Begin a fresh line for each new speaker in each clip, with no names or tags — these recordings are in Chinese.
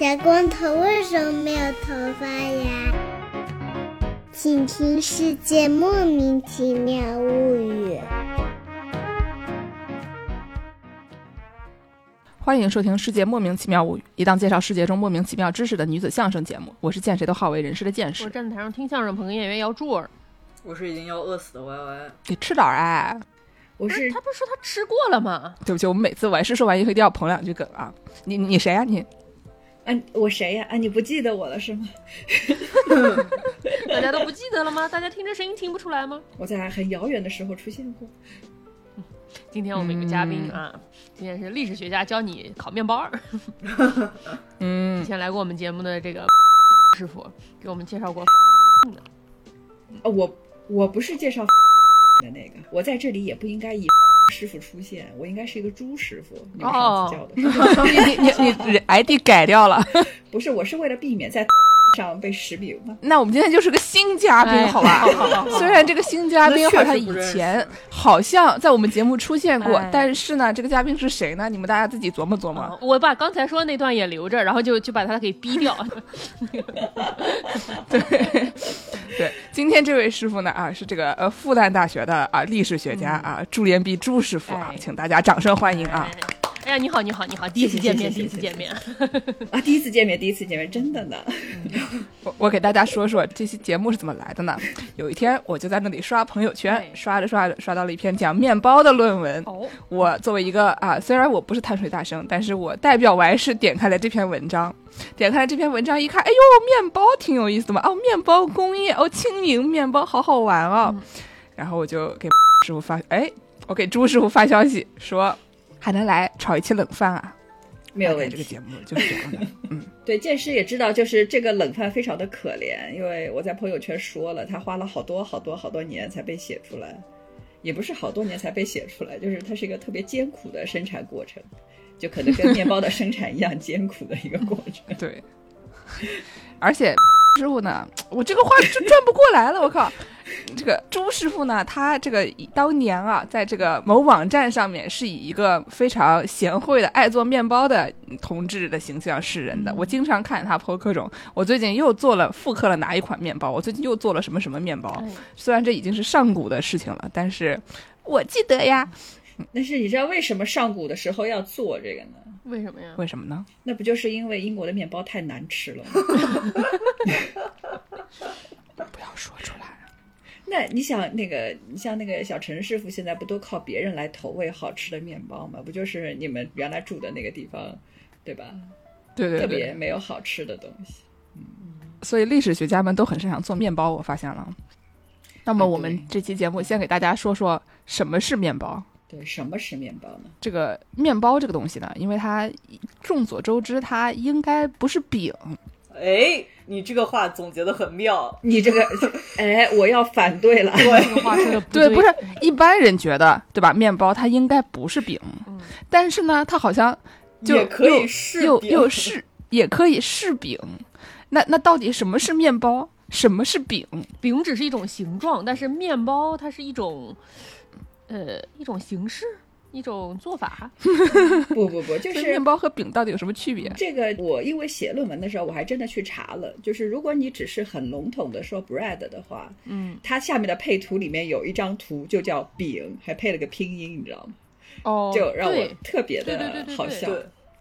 小光头为什么没有头发呀？请听《世界莫名其妙物语》。
欢迎收听《世界莫名其妙物语》，一档介绍世界中莫名其妙知识的女子相声节目。我是见谁都好为人师的见识我。
站在台上听相声捧哏演员姚柱儿，
我是已经要饿死的 Y Y，
你吃点儿哎！
我是
他不是说他吃过了吗？
对不起，我们每次完事说完以后一定要捧两句梗啊！你你谁呀、你？
啊，我谁呀？啊，你不记得我了是吗？
大家都不记得了吗？大家听这声音听不出来吗？
我在很遥远的时候出现过。
今天我们一个嘉宾
嗯
啊，今天是历史学家教你烤面包儿。
嗯
之，前来过我们节目的这个 师傅给我们介绍过
哦，我我不是介绍的那个，我在这里也不应该以师傅出现，我应该是一个朱师傅。你们上次叫的，
你你你你 ID 改掉了。
不是，我是为了避免在 上被识别嘛。
那我们今天就是个新嘉宾，
哎
好吧？虽然这个新嘉宾好像以前好像在我们节目出现过，
哎
但是呢，这个嘉宾是谁呢？你们大家自己琢磨琢磨。
啊我把刚才说那段也留着，然后就就把他给逼掉。
对对，今天这位师傅呢啊，是这个呃复旦大学的啊历史学家啊朱连弼朱师傅啊
哎，
请大家掌声欢迎啊！
哎哎呀，你好，你好，你好，第一次见面，第一次见面。
啊，第一次见面，第一次见面，真的呢。
我我给大家说说这期节目是怎么来的呢？有一天我就在那里刷朋友圈
哎，
刷着刷着刷到了一篇讲面包的论文。
哦，
我作为一个啊，虽然我不是碳水大生，但是我代表完是点开了这篇文章，点开了这篇文章一看，哎呦，面包挺有意思的嘛，哦，面包工业，哦，轻盈面包，好好玩哦。
嗯
然后我就给师傅发，哎，我给朱师傅发消息说，还能来炒一期冷饭啊？
没有问题。
这个节目就是这样的，嗯，
对，剑师也知道，就是这个冷饭非常的可怜，因为我在朋友圈说了，他花了好多好多好多年才被写出来，也不是好多年才被写出来，就是它是一个特别艰苦的生产过程，就可能跟面包的生产一样艰苦的一个过程。
对。而且师傅呢，我这个话就转不过来了，我靠！这个朱师傅呢，他这个当年啊，在这个某网站上面是以一个非常贤惠的、爱做面包的同志的形象示人的。我经常看他 po 各种，我最近又做了复刻了哪一款面包，我最近又做了什么什么面包。
哎
虽然这已经是上古的事情了，但是我记得呀。
但是你知道为什么上古的时候要做这个呢？
为什么呀？
为什么呢？
那不就是因为英国的面包太难吃了吗？
不要说出来。
那你想那个，你像那个小陈师傅，现在不都靠别人来投喂好吃的面包吗？不就是你们原来住的那个地方，对吧？
对对对
特别，没有好吃的东西。
嗯所以历史学家们都很擅长做面包，我发现了。那么
啊
我们这期节目先给大家说说什么是面包。
对，什么是面包呢？
这个面包这个东西呢，因为它众所周知，它应该不是饼，
哎，你这个话总结的很妙。
你这个，哎，我要反对了。
这个话说的不
对，
对，
不是一般人觉得，对吧？面包它应该不是饼，但是呢，它好像就
也可以
又又
是饼
又是也可以是饼。那那到底什么是面包？什么是饼？
饼只是一种形状，但是面包它是一种，呃，一种形式，一种做法。
不不不，就是
面包和饼到底有什么区别？
这个。我因为写论文的时候，我还真的去查了，就是如果你只是很笼统的说 bread 的话，
嗯，
它下面的配图里面有一张图就叫饼，还配了个拼音，你知道吗？
哦，
就让我特别
对对对对
好笑。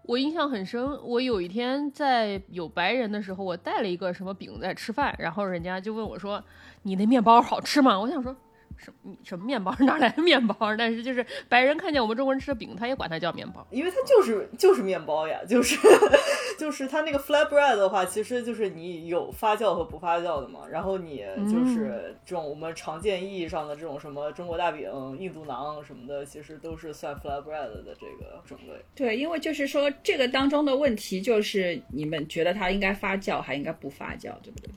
我印象很深，我有一天在有白人的时候，我带了一个什么饼在吃饭，然后人家就问我说：“你那面包好吃吗？”我想说。什么什么面包？哪来的面包？但是就是白人看见我们中国人吃的饼，他也管它叫面包。
因为它就是就是面包呀，就是 就是它那个 flatbread 的话，其实就是你有发酵和不发酵的嘛。然后你就是这种我们常见意义上的这种什么中国大饼、印度馕什么的，其实都是算 flatbread 的这个种类。
对，因为就是说这个当中的问题就是你们觉得它应该发酵还应该不发酵，对不对？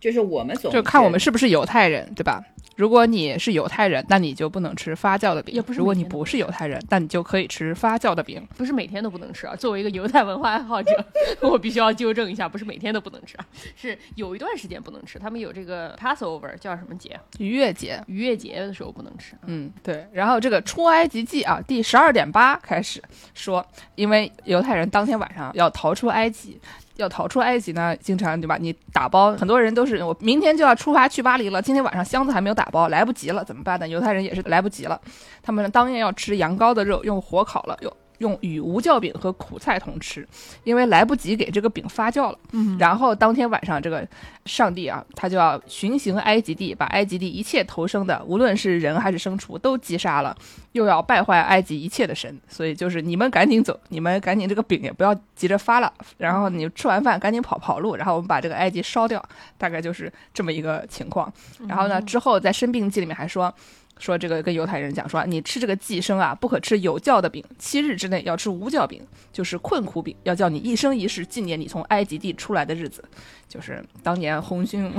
就是我们总
就看我们是不是犹太人，对吧？如果你是犹太人，那你就不能吃发酵的饼
也不；是
如果你不是犹太人，那你就可以吃发酵的饼。
不是每天都不能吃啊。作为一个犹太文化爱好者，我必须要纠正一下，不是每天都不能吃啊，是有一段时间不能吃。他们有这个 Passover 叫什么节？
逾越节，
逾越节的时候不能吃。
嗯，对。然后这个出埃及记啊，第十二点八开始说，因为犹太人当天晚上要逃出埃及，要逃出埃及呢，经常对吧？你打包，很多人都是我明天就要出发去巴黎了，今天晚上箱子还没有打包，来不及了，怎么办呢？犹太人也是来不及了，他们当夜要吃羊羔的肉，用火烤了，用用与无酵饼和苦菜同吃，因为来不及给这个饼发酵了。嗯，然后当天晚上，这个上帝啊，他就要巡行埃及地，把埃及地一切投生的，无论是人还是牲畜，都击杀了，又要败坏埃及一切的神。所以就是你们赶紧走，你们赶紧这个饼也不要急着发了，然后你吃完饭赶紧跑跑路，然后我们把这个埃及烧掉，大概就是这么一个情况。然后呢，之后在生病记里面还说。说这个跟犹太人讲说，你吃这个寄生啊，不可吃有酵的饼，七日之内要吃无酵饼，就是困苦饼，要叫你一生一世纪念你从埃及地出来的日子，就是当年红军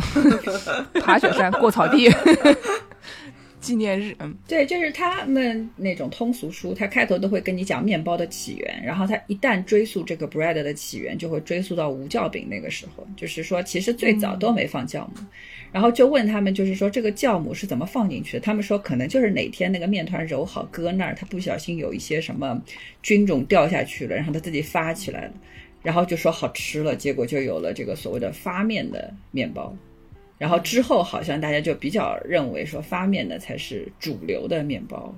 爬雪山过草地纪念日。嗯，
对，就是他们那种通俗书，它开头都会跟你讲面包的起源，然后它一旦追溯这个 bread 的起源，就会追溯到无酵饼那个时候，就是说其实最早都没放酵母。然后就问他们，就是说这个酵母是怎么放进去的？他们说可能就是哪天那个面团揉好搁那儿，它不小心有一些什么菌种掉下去了，然后它自己发起来了，然后就说好吃了，结果就有了这个所谓的发面的面包。然后之后好像大家就比较认为说发面的才是主流的面包，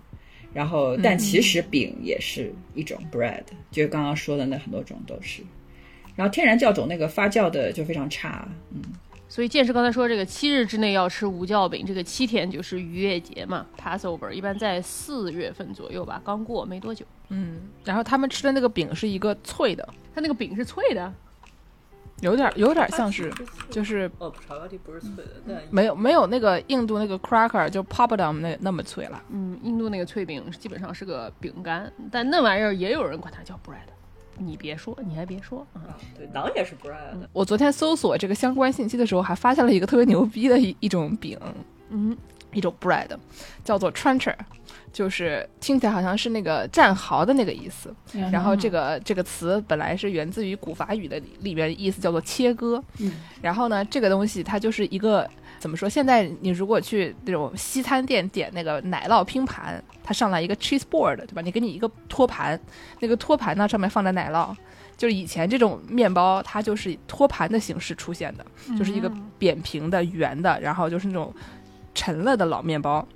然后但其实饼也是一种 bread，就是刚刚说的那很多种都是。然后天然酵种那个发酵的就非常差，嗯。
所以剑师刚才说这个七日之内要吃无酵饼，这个七天就是逾越节嘛，Passover，一般在四月份左右吧，刚过没多久。
嗯，然后他们吃的那个饼是一个脆的，
它那个饼是脆的，
有点有点像是，就是
哦，巧克力不是脆的，但
没有没有那个印度那个 cracker 就 poppadom 那那么脆了。
嗯，印度那个脆饼基本上是个饼干，但那玩意儿也有人管它叫 bread。你别说，你还别说啊！
对，馕也是 bread 的。
我昨天搜索这个相关信息的时候，还发现了一个特别牛逼的一一种饼，
嗯，
一种 bread，叫做 trencher，就是听起来好像是那个战壕的那个意思。然后这个这个词本来是源自于古法语的里边，意思叫做切割。
嗯，
然后呢，这个东西它就是一个。怎么说？现在你如果去那种西餐店点那个奶酪拼盘，它上来一个 cheese board，对吧？你给你一个托盘，那个托盘呢上面放着奶酪，就是以前这种面包它就是托盘的形式出现的，就是一个扁平的圆的，然后就是那种沉了的老面包，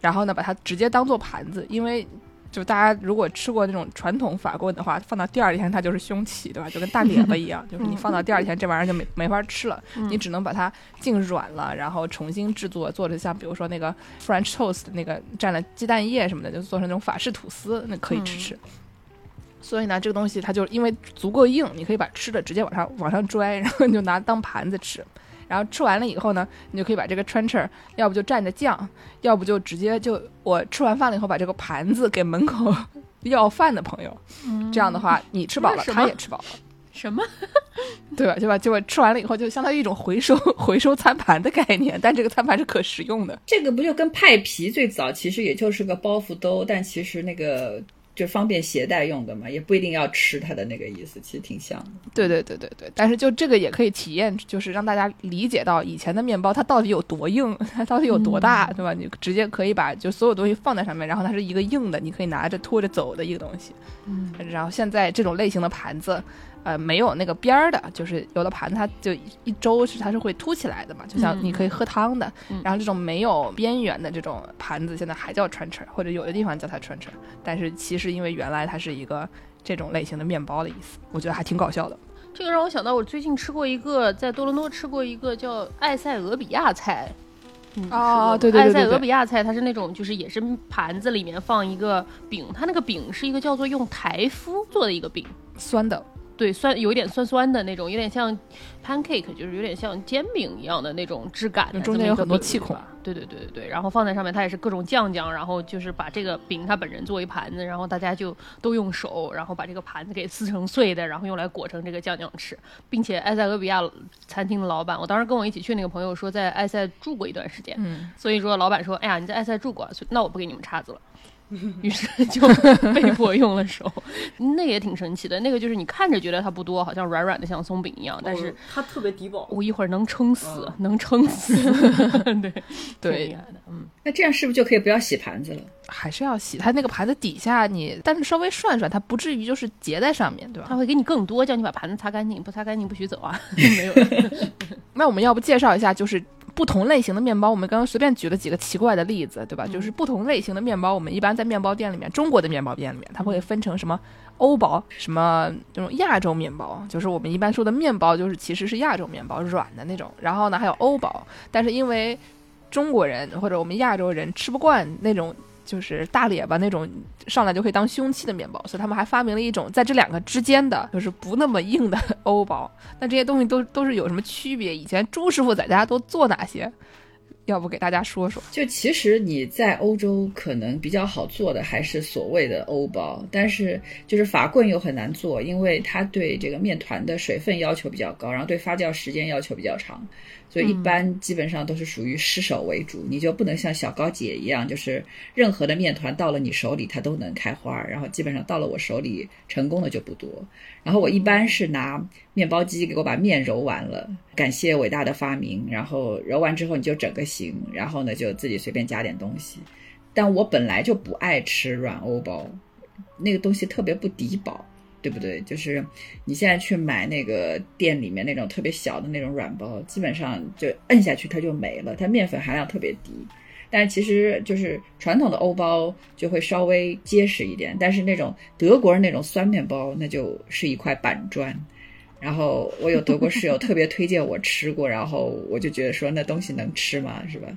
然后呢把它直接当做盘子，因为。就大家如果吃过那种传统法棍的话，放到第二天它就是凶器，对吧？就跟大列巴一样，就是你放到第二天这玩意儿就没没法吃了，你只能把它浸软了，然后重新制作，做的像比如说那个 French toast 那个蘸了鸡蛋液什么的，就做成那种法式吐司，那可以吃吃。所以呢，这个东西它就因为足够硬，你可以把吃的直接往上往上拽，然后你就拿当盘子吃。然后吃完了以后呢，你就可以把这个 trencher，要不就蘸着酱，要不就直接就我吃完饭了以后把这个盘子给门口要饭的朋友，这样的话你吃饱了，他也吃饱了，
什么？
对吧？对吧？就吃完了以后就相当于一种回收 回收餐盘的概念，但这个餐盘是可食用的。
这个不就跟派皮最早其实也就是个包袱兜，但其实那个。就方便携带用的嘛，也不一定要吃它的那个意思，其实挺像的。
对对对对对，但是就这个也可以体验，就是让大家理解到以前的面包它到底有多硬，它到底有多大，对吧？你直接可以把就所有东西放在上面，然后它是一个硬的，你可以拿着拖着走的一个东西。
嗯，
然后现在这种类型的盘子。呃，没有那个边儿的，就是有的盘它就一周是它是会凸起来的嘛，就像你可以喝汤的。然后这种没有边缘的这种盘子，现在还叫穿车，或者有的地方叫它穿车。但是其实因为原来它是一个这种类型的面包的意思，我觉得还挺搞笑的。
这个让我想到，我最近吃过一个，在多伦多吃过一个叫埃塞俄比亚菜。
啊，对对对，
埃塞俄比亚菜它是那种就是也是盘子里面放一个饼，它那个饼是一个叫做用台麸做的一个饼，
酸的。
对，酸有一点酸酸的那种，有点像 pancake，就是有点像煎饼一样的那种质感。
中间有很多气孔。
对对对对对，然后放在上面，它也是各种酱酱，然后就是把这个饼它本人作为盘子，然后大家就都用手，然后把这个盘子给撕成碎的，然后用来裹成这个酱酱吃。并且埃塞俄比亚餐厅的老板，我当时跟我一起去那个朋友说在埃塞住过一段时间，
嗯，
所以说老板说，哎呀你在埃塞住过，那我不给你们叉子了。于是就被迫用了手。那个也挺神奇的，那个就是你看着觉得它不多，好像软软的像松饼一样，但是
哦它特别抵饱。
我一会儿能撑死，
嗯
能撑死。对
对
挺厉害的，嗯。
那这样是不是就可以不要洗盘子了？
还是要洗它那个盘子底下你，但是稍微涮涮，它不至于就是结在上面，对吧？
它会给你更多，叫你把盘子擦干净，不擦干净不许走啊。没有，
那我们要不介绍一下，就是不同类型的面包，我们刚刚随便举了几个奇怪的例子，对吧？就是不同类型的面包，我们一般在面包店里面，中国的面包店里面，它会分成什么欧包，什么这种亚洲面包，就是我们一般说的面包，就是其实是亚洲面包，软的那种。然后呢，还有欧包，但是因为中国人或者我们亚洲人吃不惯那种。就是大列巴那种上来就可以当凶器的面包，所以他们还发明了一种在这两个之间的，就是不那么硬的欧包。那这些东西都都是有什么区别？以前朱师傅在家都做哪些？要不给大家说说？
就其实你在欧洲可能比较好做的还是所谓的欧包，但是就是法棍又很难做，因为它对这个面团的水分要求比较高，然后对发酵时间要求比较长，所以一般基本上都是属于失手为主，你就不能像小高姐一样，就是任何的面团到了你手里它都能开花，然后基本上到了我手里成功的就不多。然后我一般是拿面包机给我把面揉完了，感谢伟大的发明。然后揉完之后你就整个行，然后呢就自己随便加点东西。但我本来就不爱吃软欧包，那个东西特别不抵饱，对不对？就是你现在去买那个店里面那种特别小的那种软包，基本上就摁下去它就没了，它面粉含量特别低。但其实就是传统的欧包就会稍微结实一点，但是那种德国人那种酸面包，那就是一块板砖。然后我有德国室友特别推荐我吃过，然后我就觉得说那东西能吃吗？是吧？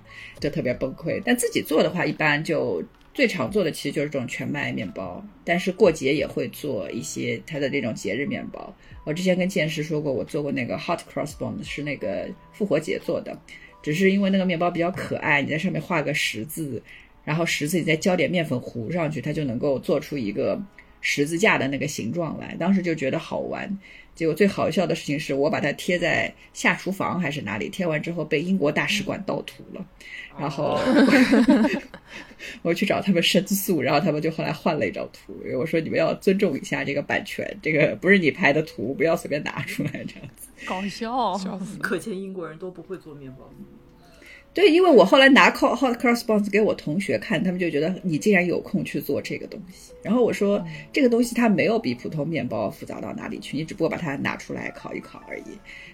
就特别崩溃。但自己做的话，一般就最常做的其实就是这种全麦面包，但是过节也会做一些它的这种节日面包。我之前跟剑师说过，我做过那个 hot cross bun，是那个复活节做的。只是因为那个面包比较可爱，你在上面画个十字，然后十字你再浇点面粉糊上去，它就能够做出一个十字架的那个形状来。当时就觉得好玩，结果最好笑的事情是我把它贴在下厨房还是哪里，贴完之后被英国大使馆盗图了，然后 我去找他们申诉，然后他们就后来换了一张图，我说你们要尊重一下这个版权，这个不是你拍的图，不要随便拿出来这样子。
搞笑，
笑死！
可见英国人都不会做面包。
对，因为我后来拿 hot hot cross buns 给我同学看，他们就觉得你竟然有空去做这个东西。然后我说，这个东西它没有比普通面包复杂到哪里去，你只不过把它拿出来烤一烤而已。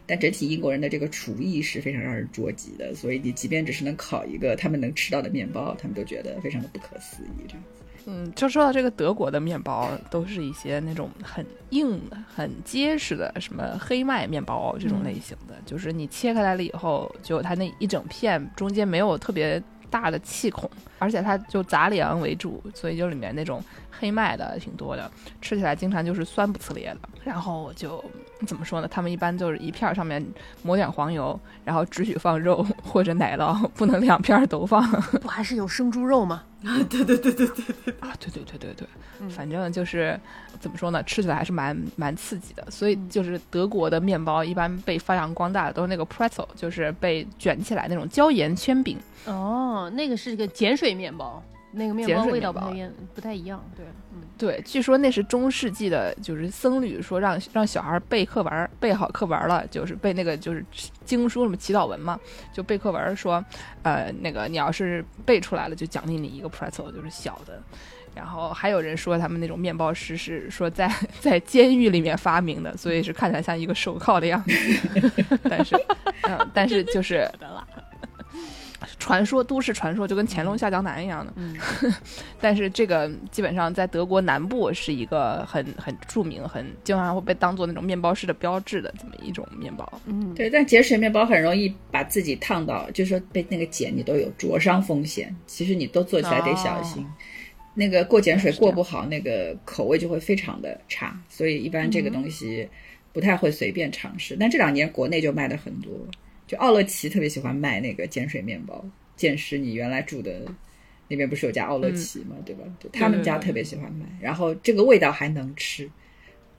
但整体英国人的这个厨艺是非常让人捉急的，所以你即便只是能烤一个他们能吃到的面包，他们都觉得非常的不可思议。这样子。
嗯，就说到这个德国的面包，都是一些那种很硬的、很结实的，什么黑麦面包这种类型的，就是你切开来了以后，就它那一整片中间没有特别大的气孔，而且它就杂粮为主，所以就里面那种黑麦的挺多的，吃起来经常就是酸不呲咧的。然后就怎么说呢？他们一般就是一片儿上面抹点黄油，然后只许放肉 或者奶酪，不能两片儿都放。
不还是有生猪肉吗？
对对对对对对，
啊，对对对对对，
嗯
反正就是怎么说呢，吃起来还是蛮蛮刺激的。所以就是德国的面包一般被发扬光大的都是那个 pretzel，就是被卷起来那种椒盐圈饼。
哦，那个是个碱水面包，那个面包味道不太，不太一样。对，嗯，
对，据说那是中世纪的，就是僧侣说让让小孩背课文，背好课文了，就是背那个就是经书什么祈祷文嘛，就背课文说，呃，那个你要是背出来了，就奖励你一个 pretzel，就是小的。然后还有人说他们那种面包师是说在在监狱里面发明的，所以是看起来像一个手铐的样子，但是，嗯，但是就是 传说都市传说，就跟乾隆下江南一样的。
嗯
但是这个基本上在德国南部是一个很很著名、很经常会被当做那种面包师的标志的这么一种面包。
嗯，
对，但碱水面包很容易把自己烫到，就是说被那个碱你都有灼伤风险。其实你都做起来得小心，那个过碱水过不好，那个口味就会非常的差。所以一般这个东西不太会随便尝试。但这两年国内就卖的很多，就奥乐奇特别喜欢卖那个碱水面包。剑师，你原来住的那边不是有家奥乐奇吗？对吧？就他们家特别喜欢卖，然后这个味道还能吃。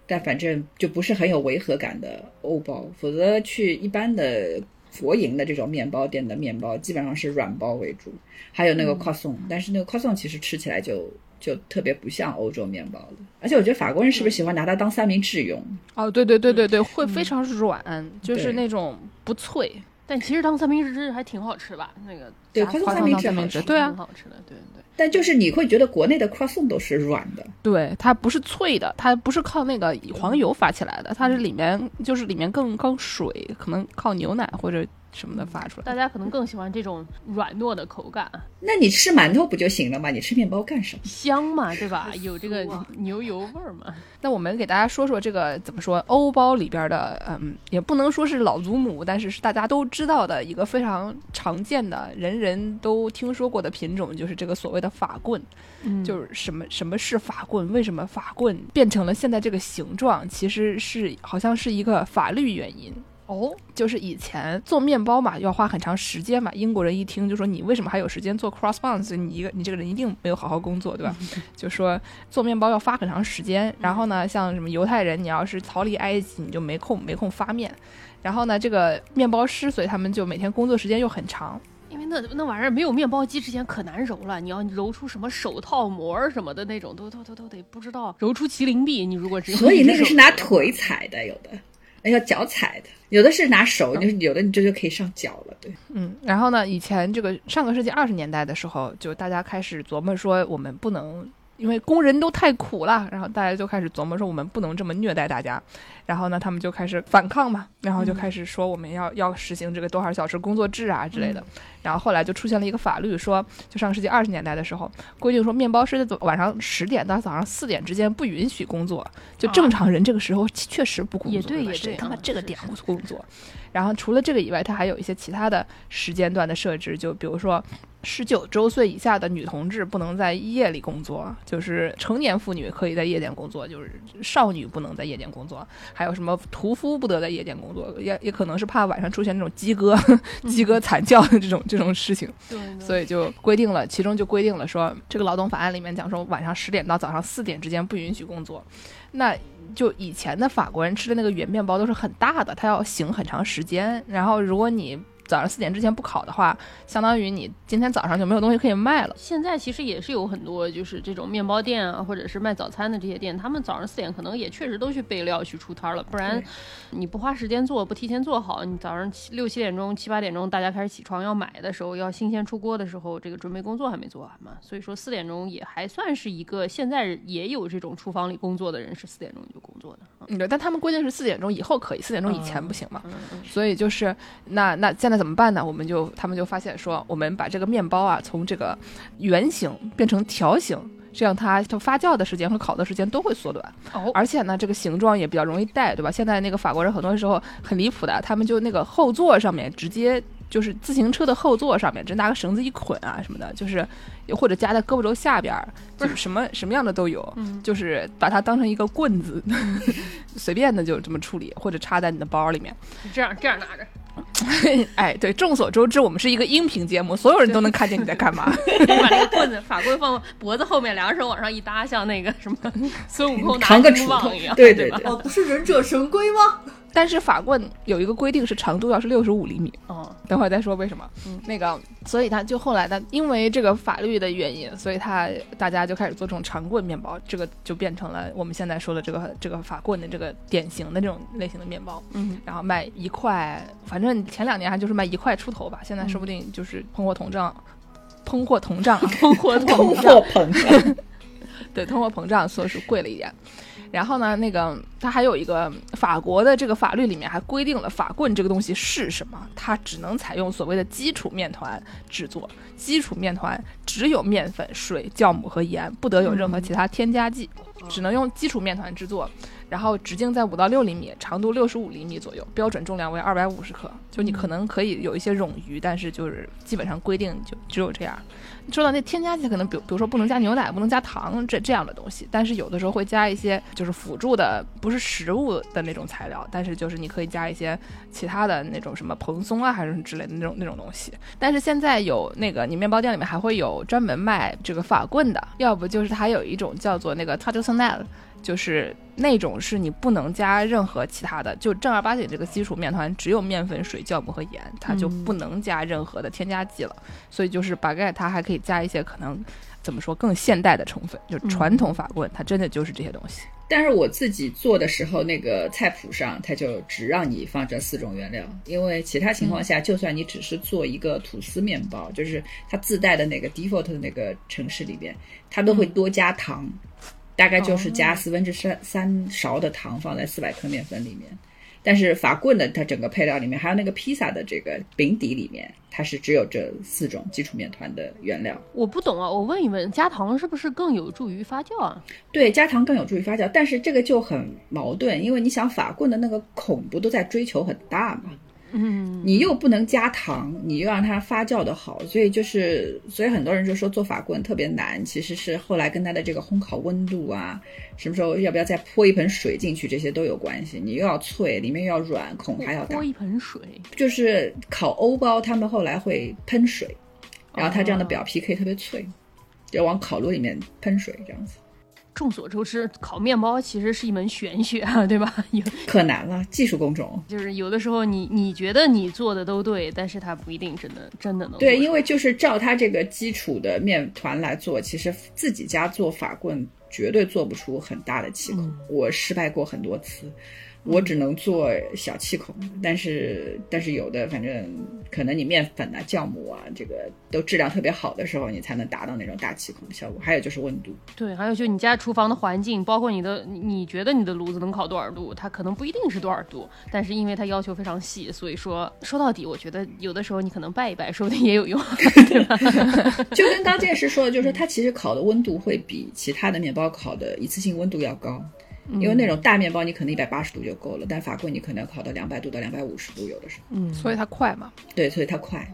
但反正就不是很有违和感的欧包，否则去一般的国营的这种面包店的面包，基本上是软包为主，还有那个 croissant，、但是那个 croissant 其实吃起来就就特别不像欧洲面包了。而且我觉得法国人是不是喜欢拿它当三明治用？
哦，对对对对对，会非常软，就是那种不脆。
但其实当三明治还挺好吃吧？那个
对它当
花
三明治
三明治，
吃
对啊
挺，好吃的，对对。
但就是你会觉得国内的 croissant 都是软的，
对，它不是脆的，它不是靠那个黄油发起来的，它是里面就是里面更更水，可能靠牛奶或者什么的发出来。
大家可能更喜欢这种软糯的口感，
那你吃馒头不就行了吗？你吃面包干什么？
香嘛，对吧？有这个牛油味儿嘛。
那我们给大家说说这个怎么说欧包里边的，嗯，也不能说是老祖母，但是是大家都知道的一个非常常见的、人人都听说过的品种，就是这个所谓的法棍。
嗯
就是什么什么是法棍？为什么法棍变成了现在这个形状？其实是好像是一个法律原因。
哦，
就是以前做面包嘛，要花很长时间嘛。英国人一听就说你为什么还有时间做 cross buns？你一个你这个人一定没有好好工作，对吧？就说做面包要花很长时间。然后呢，像什么犹太人，你要是逃离埃及，你就没空没空发面。然后呢，这个面包师，所以他们就每天工作时间又很长。
因为那那玩意儿没有面包机之前可难揉了，你要揉出什么手套膜什么的那种，都都都都得不知道揉出麒麟臂。你如果只有
所以那个是拿腿踩的，有的，要脚踩的，有的是拿手，就是有的你这就可以上脚了，对。
嗯，然后呢，以前这个上个世纪二十年代的时候，就大家开始琢磨说，我们不能。因为工人都太苦了，然后大家就开始琢磨说我们不能这么虐待大家，然后呢，他们就开始反抗嘛，然后就开始说我们要、要实行这个多少小时工作制啊之类的，然后后来就出现了一个法律说，就上个世纪二十年代的时候规定说，面包师在晚上十点到早上四点之间不允许工作，就正常人这个时候确实不工作，
也对
也对他妈这个点
是是
不工作？然后除了这个以外，它还有一些其他的时间段的设置，就比如说十九周岁以下的女同志不能在夜里工作，就是成年妇女可以在夜间工作，就是少女不能在夜间工作。还有什么屠夫不得在夜间工作，也也可能是怕晚上出现那种鸡哥、鸡哥惨叫的这种这种事情，
对对
所以就规定了，其中就规定了说，这个劳动法案里面讲说，晚上十点到早上四点之间不允许工作。那就以前的法国人吃的那个圆面包都是很大的，它要醒很长时间。然后如果你早上四点之前不烤的话，相当于你今天早上就没有东西可以卖了。
现在其实也是有很多就是这种面包店啊，或者是卖早餐的这些店，他们早上四点可能也确实都去备料去出摊了，不然你不花时间做，不提前做好，你早上七六七点钟、七八点钟大家开始起床要买的时候，要新鲜出锅的时候，这个准备工作还没做完嘛，所以说四点钟也还算是一个现在也有这种厨房里工作的人是四点钟就工作的。
嗯，对，但他们规定是四点钟以后可以，四点钟以前不行嘛。
嗯嗯
所以就是那那现在怎么办呢？我们就他们就发现说，我们把这个面包啊从这个圆形变成条形，这样它它发酵的时间和烤的时间都会缩短。
哦，
而且呢，这个形状也比较容易带，对吧？现在那个法国人很多时候很离谱的，他们就那个后座上面直接就是自行车的后座上面，直接拿个绳子一捆啊什么的，就是或者夹在胳膊肘下边儿，就是什么什么样的都有，
嗯
就是把它当成一个棍子，随便的就这么处理，或者插在你的包里面。
这样这样拿着，
哎，对，众所周知，我们是一个音频节目，所有人都能看见你在干嘛。
你把那个棍子法棍放脖子后面，两手往上一搭，像那个什么孙悟空拿
扛个
金
锄头
棒一样，
对对对
哦，不是忍者神龟吗？
但是法棍有一个规定是长度要是六十五厘米，
嗯，
等会儿再说为什么。
嗯
那个，所以他就后来呢，因为这个法律的原因，所以他大家就开始做这种长棍面包，这个就变成了我们现在说的这个这个法棍的这个典型的这种类型的面包。
嗯，
然后卖一块，反正前两年还就是卖一块出头吧，现在说不定就是通货膨胀，通货膨胀啊，通 货
通货膨胀，
对，通货膨胀，所以是贵了一点。然后呢，那个它还有一个法国的这个法律里面还规定了法棍这个东西是什么，它只能采用所谓的基础面团制作，基础面团只有面粉、水、酵母和盐，不得有任何其他添加剂，只能用基础面团制作。然后直径在五到六厘米，长度六十五厘米左右，标准重量为二百五十克。就你可能可以有一些冗余，但是就是基本上规定就只有这样。说到那添加剂，可能比比如说不能加牛奶，不能加糖这这样的东西，但是有的时候会加一些就是辅助的，不是食物的那种材料，但是就是你可以加一些其他的那种什么蓬松啊，还是什么之类的那种那种东西。但是现在有那个你面包店里面还会有专门卖这个法棍的，要不就是它有一种叫做那个 traditionnel。就是那种是你不能加任何其他的，就正儿八经这个基础面团只有面粉、水、酵母和盐，它就不能加任何的添加剂了。所以就是 baguette 它还可以加一些可能怎么说更现代的成分，就传统法棍它真的就是这些东西。
但是我自己做的时候，那个菜谱上它就只让你放这四种原料，因为其他情况下，就算你只是做一个吐司面包，就是它自带的那个 default 的那个城市里边，它都会多加糖，大概就是加四分之三三勺的糖放在四百克面粉里面。但是法棍的它整个配料里面，还有那个披萨的这个饼底里面，它是只有这四种基础面团的原料。
我不懂啊，我问一问，加糖是不是更有助于发酵啊？
对，加糖更有助于发酵，但是这个就很矛盾，因为你想法棍的那个孔不都在追求很大嘛？
嗯，
你又不能加糖，你又让它发酵的好，所以就是，所以很多人就说做法棍特别难，其实是后来跟它的这个烘烤温度啊，什么时候要不要再泼一盆水进去，这些都有关系。你又要脆，里面又要软，孔还要大
泼。一盆水，
就是烤欧包，他们后来会喷水，然后它这样的表皮可以特别脆，就往烤炉里面喷水这样子。
众所周知，烤面包其实是一门玄学啊，对吧？有
可难了，技术工种。
就是有的时候你你觉得你做的都对，但是它不一定真的真的能
对，因为就是照它这个基础的面团来做，其实自己家做法棍绝对做不出很大的气孔。我失败过很多次，我只能做小气孔，但是但是有的反正可能你面粉啊、酵母啊，这个都质量特别好的时候，你才能达到那种大气孔的效果。还有就是温度，
对，还有就你家厨房的环境，包括你的，你你觉得你的炉子能烤多少度，它可能不一定是多少度，但是因为它要求非常细，所以说说到底，我觉得有的时候你可能拜一拜，说不定也有用，对吧？
就跟刚健师说的，就是说它其实烤的温度会比其他的面包烤的一次性温度要高。因为那种大面包你可能一百八十度就够了，但法棍你可能要烤到两百度到两百五十度，有的时候。
嗯，
所以它快嘛。
对，所以它快。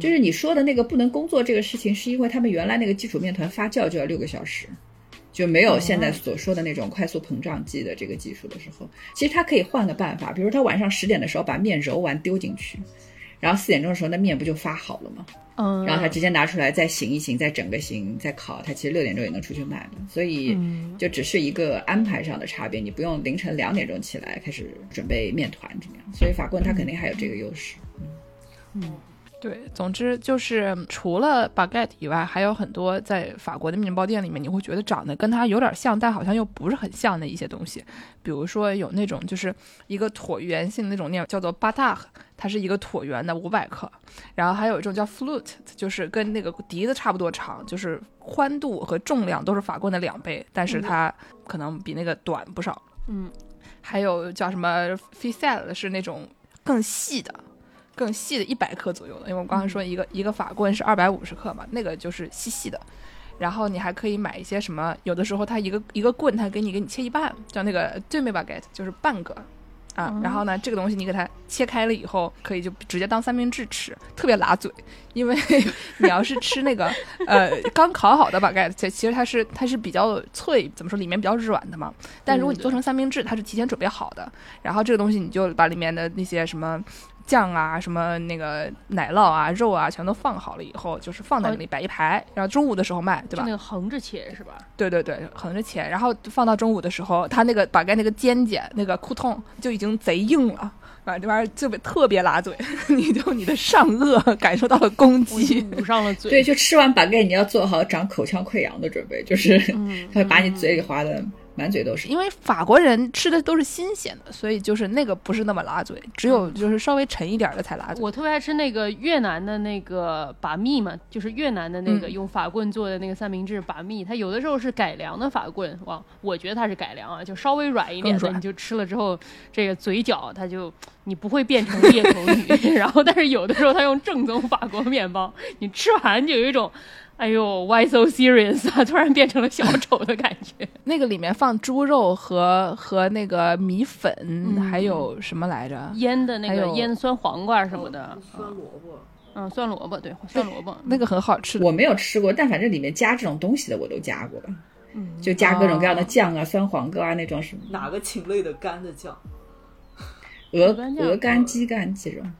就是你说的那个不能工作这个事情，是因为他们原来那个基础面团发酵就要六个小时，就没有现在所说的那种快速膨胀剂的这个技术的时候，其实它可以换个办法，比如他晚上十点的时候把面揉完丢进去，然后四点钟的时候那面不就发好了吗？
嗯，
然后他直接拿出来再醒一醒，再整个醒，再烤，他其实六点钟也能出去卖了。所以就只是一个安排上的差别，你不用凌晨两点钟起来开始准备面团这样。所以法棍他肯定还有这个优势。
嗯对，总之就是除了 baguette 以外，还有很多在法国的面包店里面，你会觉得长得跟它有点像，但好像又不是很像的一些东西。比如说有那种就是一个椭圆形的那种面，叫做 b a t a 它是一个椭圆的五百克。然后还有一种叫 flute，就是跟那个笛子差不多长，就是宽度和重量都是法棍的两倍，但是它可能比那个短不少。
嗯，
还有叫什么 f i s e l 是那种更细的。更细的一百克左右的，因为我刚才说一个、一个法棍是二百五十克嘛，那个就是细细的。然后你还可以买一些什么，有的时候它一个一个棍，它给你给你切一半，叫那个对面 baguette，就是半个啊。然后呢，这个东西你给它切开了以后，可以就直接当三明治吃，特别拉嘴。因为 你要是吃那个呃刚烤好的 baguette，其实它是它是比较脆，怎么说里面比较软的嘛。但如果你做成三明治，它是提前准备好的。然后这个东西你就把里面的那些什么。酱啊，什么那个奶酪啊、肉啊，全都放好了以后，就是放在那里摆一排，然后中午的时候卖，对吧？
就那个横着切是吧？
对对对，横着切，然后放到中午的时候，它那个把盖那个尖尖那个裤痛就已经贼硬了，反正这玩意儿特别特别拉嘴，你就你的上颚感受到了攻击，
堵上了嘴。
对，就吃完板盖，你要做好长口腔溃疡的准备，就是它会把你嘴里划的。满嘴都是，
因为法国人吃的都是新鲜的，所以就是那个不是那么拉嘴，只有就是稍微沉一点的才拉嘴。
我特别爱吃那个越南的那个把蜜嘛，就是越南的那个
嗯。
用法棍做的那个三明治把蜜，它有的时候是改良的法棍，哇，我觉得它是改良啊，就稍微软一点的，你就吃了之后，这个嘴角它就你不会变成裂口女，然后但是有的时候他用正宗法国面包，你吃完就有一种。哎呦，Why so serious 啊！突然变成了小丑的感觉。
那个里面放猪肉和和那个米粉，
嗯
还有什么来着？
腌的那个
还有
腌酸黄瓜什么的，
酸萝卜。
嗯，酸萝卜对，酸萝卜
那个很好吃的。
我没有吃过，但反正里面加这种东西的我都加过吧。就加各种各样的酱啊，酸黄瓜啊那种什么
哪个禽类的干的酱？
鹅
鹅肝酱
鹅肝、鸡肝这种。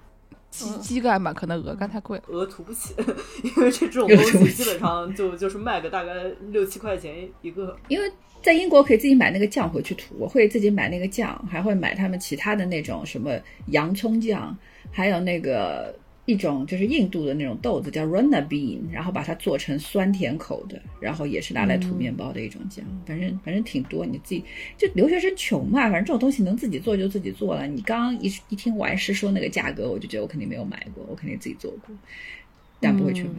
鸡鸡肝吧，可能鹅肝太贵了。
鹅涂不起，因为这种东西基本上就就是卖个大概六七块钱一个。
因为在英国可以自己买那个酱回去涂，我会自己买那个酱，还会买他们其他的那种什么洋葱酱，还有那个一种就是印度的那种豆子叫 runner bean，然后把它做成酸甜口的，然后也是拿来涂面包的一种酱。反正反正挺多，你自己就留学生穷嘛，反正这种东西能自己做就自己做了。你刚刚一一听完师说那个价格，我就觉得我肯定没有买过，我肯定自己做过，但不会去买。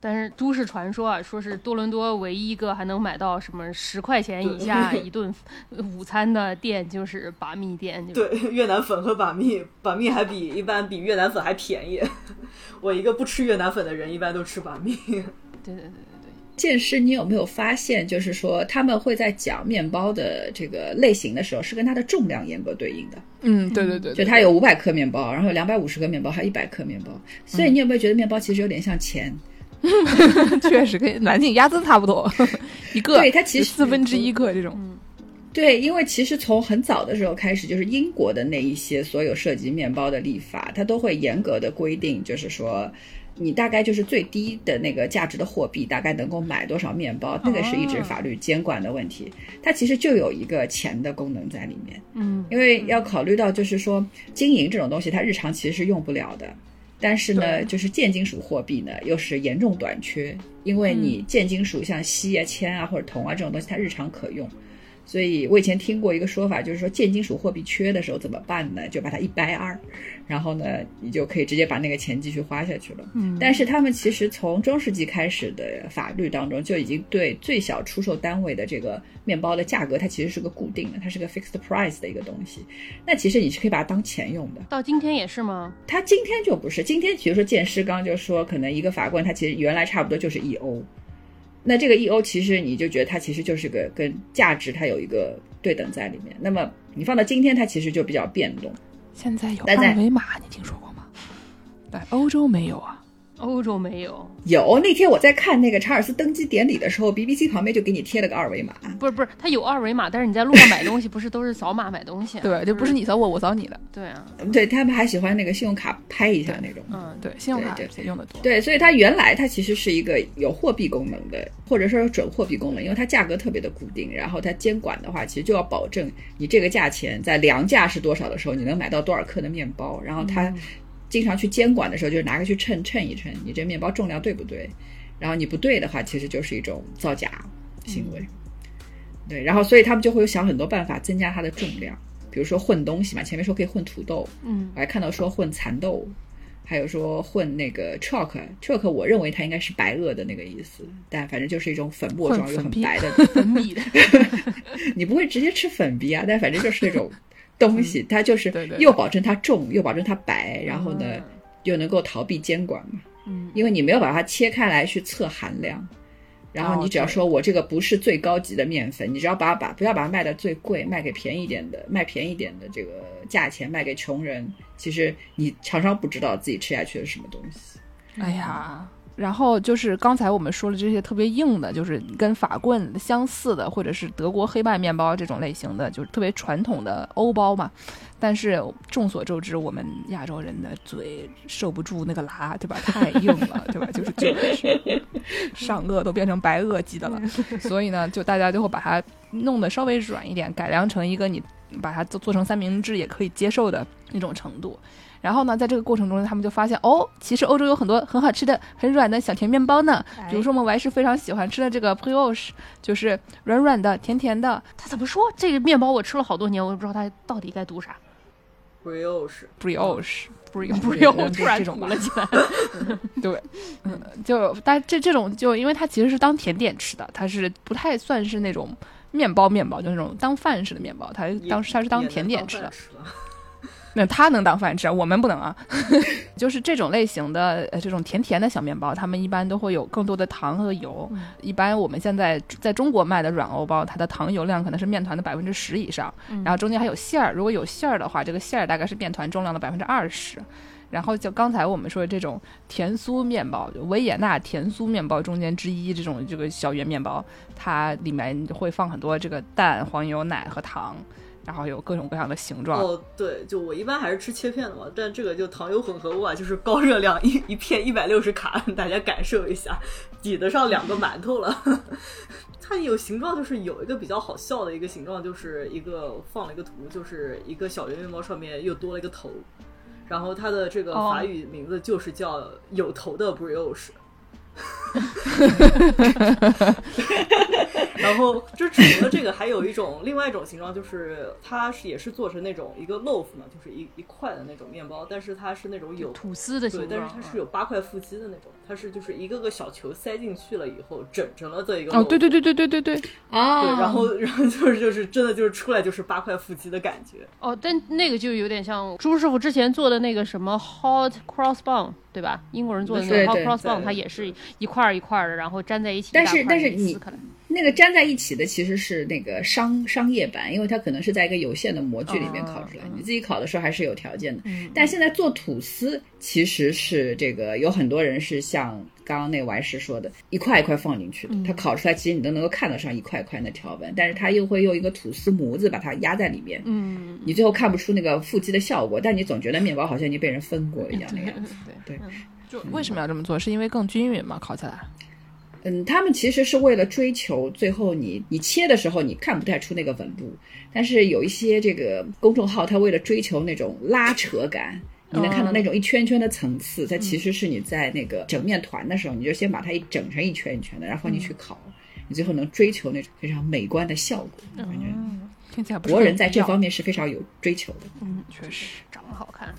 但是都市传说啊，说是多伦多唯一一个还能买到什么十块钱以下 一顿午餐的店，就是把蜜店。
对，越南粉和把蜜，把蜜还比一般比越南粉还便宜。我一个不吃越南粉的人，一般都吃把蜜。
对对对对对。
剑师，你有没有发现，就是说他们会在讲面包的这个类型的时候，是跟它的重量严格对应的？
嗯，对对对，
就它有五百克面包，然后有两百五十克面包，还有一百克面包。所以你有没有觉得面包其实有点像钱？
确实跟南京鸭子差不多，一个
对它其实
四分之一个这种。
对，因为其实从很早的时候开始，就是英国的那一些所有涉及面包的立法，它都会严格的规定，就是说你大概就是最低的那个价值的货币，大概能够买多少面包，那个是一直法律监管的问题。它其实就有一个钱的功能在里面。
嗯，
因为要考虑到，就是说经营这种东西，它日常其实是用不了的。但是呢，就是贱金属货币呢，又是严重短缺，因为你贱金属像锡啊、铅啊或者铜啊这种东西，它日常可用。所以我以前听过一个说法，就是说贱金属货币缺的时候怎么办呢？就把它一掰二，然后呢，你就可以直接把那个钱继续花下去了。
嗯，
但是他们其实从中世纪开始的法律当中就已经对最小出售单位的这个面包的价格，它其实是个固定的，它是个 fixed price 的一个东西。那其实你是可以把它当钱用的。
到今天也是吗？
它今天就不是，今天比如说建师刚就说，可能一个法官他其实原来差不多就是一欧。那这个一欧其实你就觉得它其实就是个跟价值它有一个对等在里面。那么你放到今天，它其实就比较变动。
现在有二维码，你听说过吗？在欧洲没有啊。
欧洲没有，
有那天我在看那个查尔斯登基典礼的时候，BBC 旁边就给你贴了个二维码。
不是不是，它有二维码，但是你在路上买东西不是都是扫码买东西？
对，就不是你扫我，我扫你的。
对啊，
对他们还喜欢那个信用卡拍一下那种。
嗯，
对，信用卡用的多。
对，所以它原来它其实是一个有货币功能的，或者说有准货币功能，因为它价格特别的固定，然后它监管的话，其实就要保证你这个价钱在粮价是多少的时候，你能买到多少克的面包，然后它经常去监管的时候，就是拿个去称称一称，你这面包重量对不对？然后你不对的话，其实就是一种造假行为。对，然后所以他们就会有想很多办法增加它的重量，比如说混东西嘛，前面说可以混土豆，
嗯，
我还看到说混蚕豆，还有说混那个 chalk，chalk 我认为它应该是白垩的那个意思，但反正就是一种粉末状又很白的
粉笔的，
你不会直接吃粉笔啊，但反正就是那种东西，它就是又保证它重，又保证它白，然后呢
嗯
又能够逃避监管嘛。
嗯，
因为你没有把它切开来去测含量，然后
哦
你只要说我这个不是最高级的面粉，你只要把它把不要把它卖的最贵，卖给便宜一点的，卖便宜一点的这个价钱卖给穷人，其实你常常不知道自己吃下去的是什么东西。
哎呀，然后就是刚才我们说了这些特别硬的，就是跟法棍相似的，或者是德国黑麦面包这种类型的，就是特别传统的欧包嘛。但是众所周知，我们亚洲人的嘴受不住那个辣，对吧？太硬了，对吧？就是就是 上颚都变成白垩纪的了，所以呢，就大家就会把它弄得稍微软一点，改良成一个你把它做做成三明治也可以接受的那种程度。然后呢，在这个过程中，他们就发现哦，其实欧洲有很多很好吃的、很软的小甜面包呢。比如说，我们还是非常喜欢吃的这个 brioche，就是软软的、甜甜的
他怎么说这个面包我吃了好多年，我也不知道它到底该读啥。
brioche，brioche。不是
不用，
这
突然
这种吧
吐了，起来。
对，嗯，就但这这种就因为它其实是当甜点吃的，它是不太算是那种面包面包，就那种当饭式的面包，它当它是当甜点吃的。那它能当饭吃，我们不能啊。就是这种类型的呃这种甜甜的小面包，他们一般都会有更多的糖和油。
嗯
一般我们现在在中国卖的软欧包，它的糖油量可能是面团的百分之十以上，
嗯
然后中间还有馅儿。如果有馅儿的话，这个馅儿大概是面团重量的百分之二十。然后就刚才我们说的这种甜酥面包，维也纳甜酥面包中间之一，这种这个小圆面包，它里面会放很多这个蛋、黄油、奶和糖。然后有各种各样的形状。
哦，对，就我一般还是吃切片的嘛，但这个就糖油混合物啊，就是高热量，一一片一百六十卡，大家感受一下，抵得上两个馒头了。它有形状，就是有一个比较好笑的一个形状，就是一个放了一个图，就是一个小圆面包上面又多了一个头，然后它的这个
哦
法语名字就是叫有头的 brioche。然后，就除了这个，还有一种另外一种形状，就是它是也是做成那种一个 loaf 嘛，就是一一块的那种面包，但是它是那种有
吐司的形
对，
状，
但是它是有八块腹肌的那种，它是就是一个个小球塞进去了以后整成了这一个
哦，对对对对对对对，
啊，
对，然后然后就是就是真的就是出来就是八块腹肌的感觉，
哦，但那个就有点像朱师傅之前做的那个什么 hot cross bun，对吧？英国人做的那个 hot cross bun，
对。
它也是一块儿一块儿的，然后粘在一起一
但是
大块儿，
但是你
给撕开来
那个粘在一起的其实是那个商商业版，因为它可能是在一个有限的模具里面烤出来，
哦
你自己烤的时候还是有条件的。
嗯
但现在做吐司其实是这个有很多人是像刚刚那王师说的，一块一块放进去的，它烤出来其实你都能够看得上一块一块的条纹，但是它又会用一个吐司模子把它压在里面，
嗯，
你最后看不出那个腹肌的效果，但你总觉得面包好像已经被人分过一样那样子。
对
对
就为什么要这么做？是因为更均匀嘛？烤起来。
嗯，他们其实是为了追求最后你你切的时候你看不太出那个纹路，但是有一些这个公众号，它为了追求那种拉扯感，你能看到那种一圈圈的层次，它其实是你在那个整面团的时候，你就先把它一整成一圈一圈的，然后放进去烤，你最后能追求那种非常美观的效果。感觉
嗯，听起来
国人在这方面是非常有追求的。
嗯，确实。
长得好看。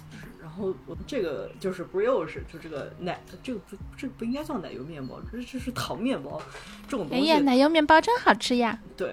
然后我这个就是 brioche，就这个奶，这个不这个不应该叫奶油面包，这这是糖面包，这种东西。
油面包真好吃呀！
对，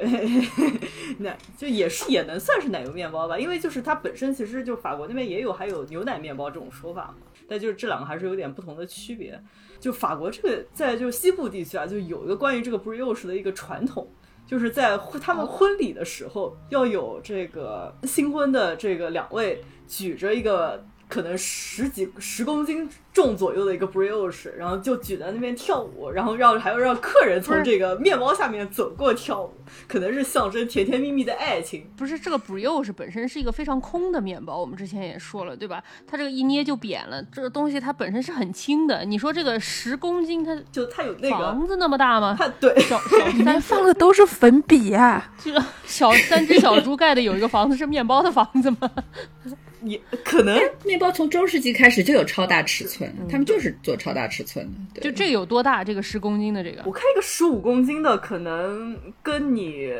奶就也是也能算是奶油面包吧，因为就是它本身其实就法国那边也有还有牛奶面包这种说法嘛，但就是这两个还是有点不同的区别。就法国这个在就是西部地区啊，就有一个关于这个 brioche 的一个传统。就是在他们婚礼的时候，要有这个新婚的这个两位举着一个可能十几十公斤重左右的一个 brioche，然后就举在那边跳舞，然后让还要让客人从这个面包下面走过跳舞，可能是象征甜甜蜜蜜的爱情。
不是这个 brioche 本身是一个非常空的面包，我们之前也说了，对吧？它这个一捏就扁了，这个东西它本身是很轻的。你说这个十公斤，它
就它有那个，
房子那么大吗？
它对，
小小
里面
三
放的都是粉笔啊、
这个小三只小猪盖的有一个房子是面包的房子吗？
也可能
面包从中世纪开始就有超大尺寸，他们就是做超大尺寸的。对
就这个有多大？这个十公斤的这个
我看一个十五公斤的，可能跟你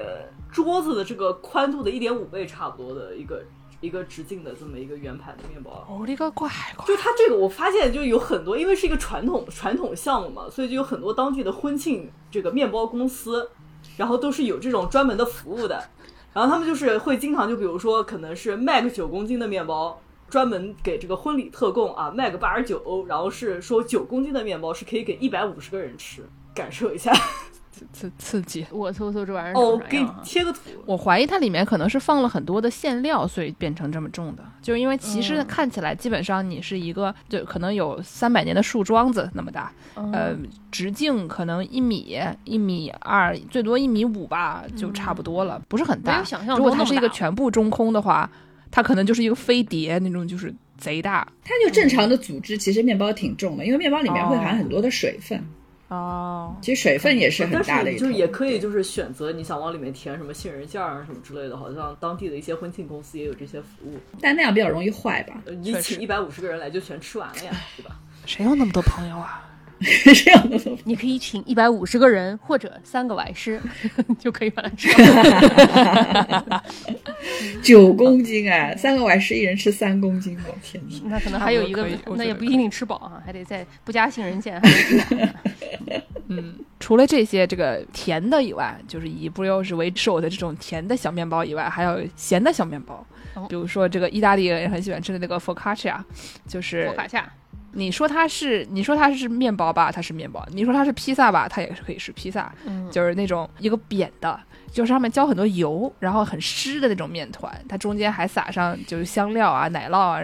桌子的这个宽度的一点五倍差不多的一个一个直径的这么一个圆盘的面包。
我的个乖乖！
就它这个，我发现就有很多，因为是一个传统传统项目嘛，所以就有很多当地的婚庆这个面包公司，然后都是有这种专门的服务的。然后他们就是会经常就比如说，可能是卖个九公斤的面包，专门给这个婚礼特供啊，卖个八十九欧，然后是说九公斤的面包是可以给一百五十个人吃，感受一下。
刺刺激。
我搜搜这玩意儿
哦，给你？贴个图。
我怀疑它里面可能是放了很多的馅料，所以变成这么重的。就是因为其实看起来基本上你是一个，就可能有三百年的树桩子那么大，呃，直径可能一米、一米二，最多一米五吧，就差不多了，不是很大
没有。想象
如果它是一个全部中空的话，它可能就是一个飞碟那种，就是贼大。
它就正常的组织，其实面包挺重的，因为面包里面会含很多的水分，
哦，
其实水分也是很大的一头。
是就是也可以就是选择你想往里面填什么杏仁酱啊什么之类的，好像当地的一些婚庆公司也有这些服务。
但那样比较容易坏吧？
呃你请一百五十个人来就全吃完了呀，对吧？
谁有那么多朋友啊？
这样的
你可以请一百五十个人或者三个外师，就可以把它吃了。
九公斤啊，三个外师一人吃三公斤，我天哪！
那可能还有一个那也不一定吃饱啊，还得再不加杏仁馅，
嗯，除了这些这个甜的以外，就是以 brioche 为首的这种甜的小面包以外，还有咸的小面包
哦。
比如说这个意大利人也很喜欢吃的那个 focaccia，就是
佛卡恰。
你说它是你说它是面包吧，它是面包；你说它是披萨吧，它也是可以是披萨，
嗯
就是那种一个扁的，就是上面浇很多油，然后很湿的那种面团，它中间还撒上就是香料啊、奶酪啊、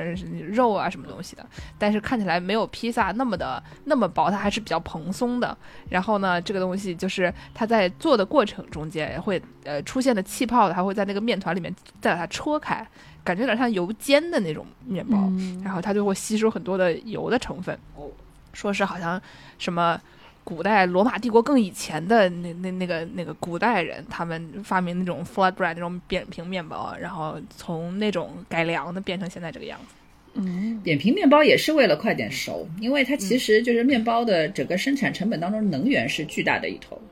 肉啊什么东西的，但是看起来没有披萨那么的那么薄，它还是比较蓬松的。然后呢，这个东西就是它在做的过程中间会呃出现的气泡，它会在那个面团里面再把它戳开，感觉有点像油煎的那种面包，
嗯
然后它就会吸收很多的油的成分。
哦，
说是好像什么。古代罗马帝国更以前的那那那个那个古代人，他们发明那种 flatbread 那种扁平面包，然后从那种改良的变成现在这个样子。
嗯
扁平面包也是为了快点熟，因为它其实就是面包的整个生产成本当中，能源是巨大的一头，
嗯，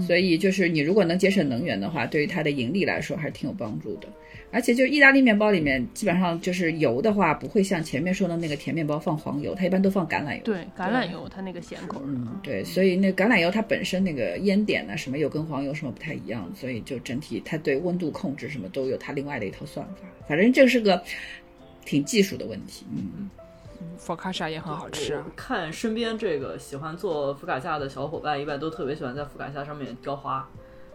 所以就是你如果能节省能源的话，对于它的盈利来说还是挺有帮助的。而且就意大利面包里面，基本上就是油的话，不会像前面说的那个甜面包放黄油，它一般都放橄榄油。
对橄榄油它那个咸口，
嗯，对，所以那橄榄油它本身那个烟点呢，什么又跟黄油什么不太一样，所以就整体它对温度控制什么都有它另外的一套算法。反正这是个挺技术的问题。嗯，
佛卡夏也很好吃啊，
看身边这个喜欢做福卡夏的小伙伴，一般都特别喜欢在福卡夏上面雕花，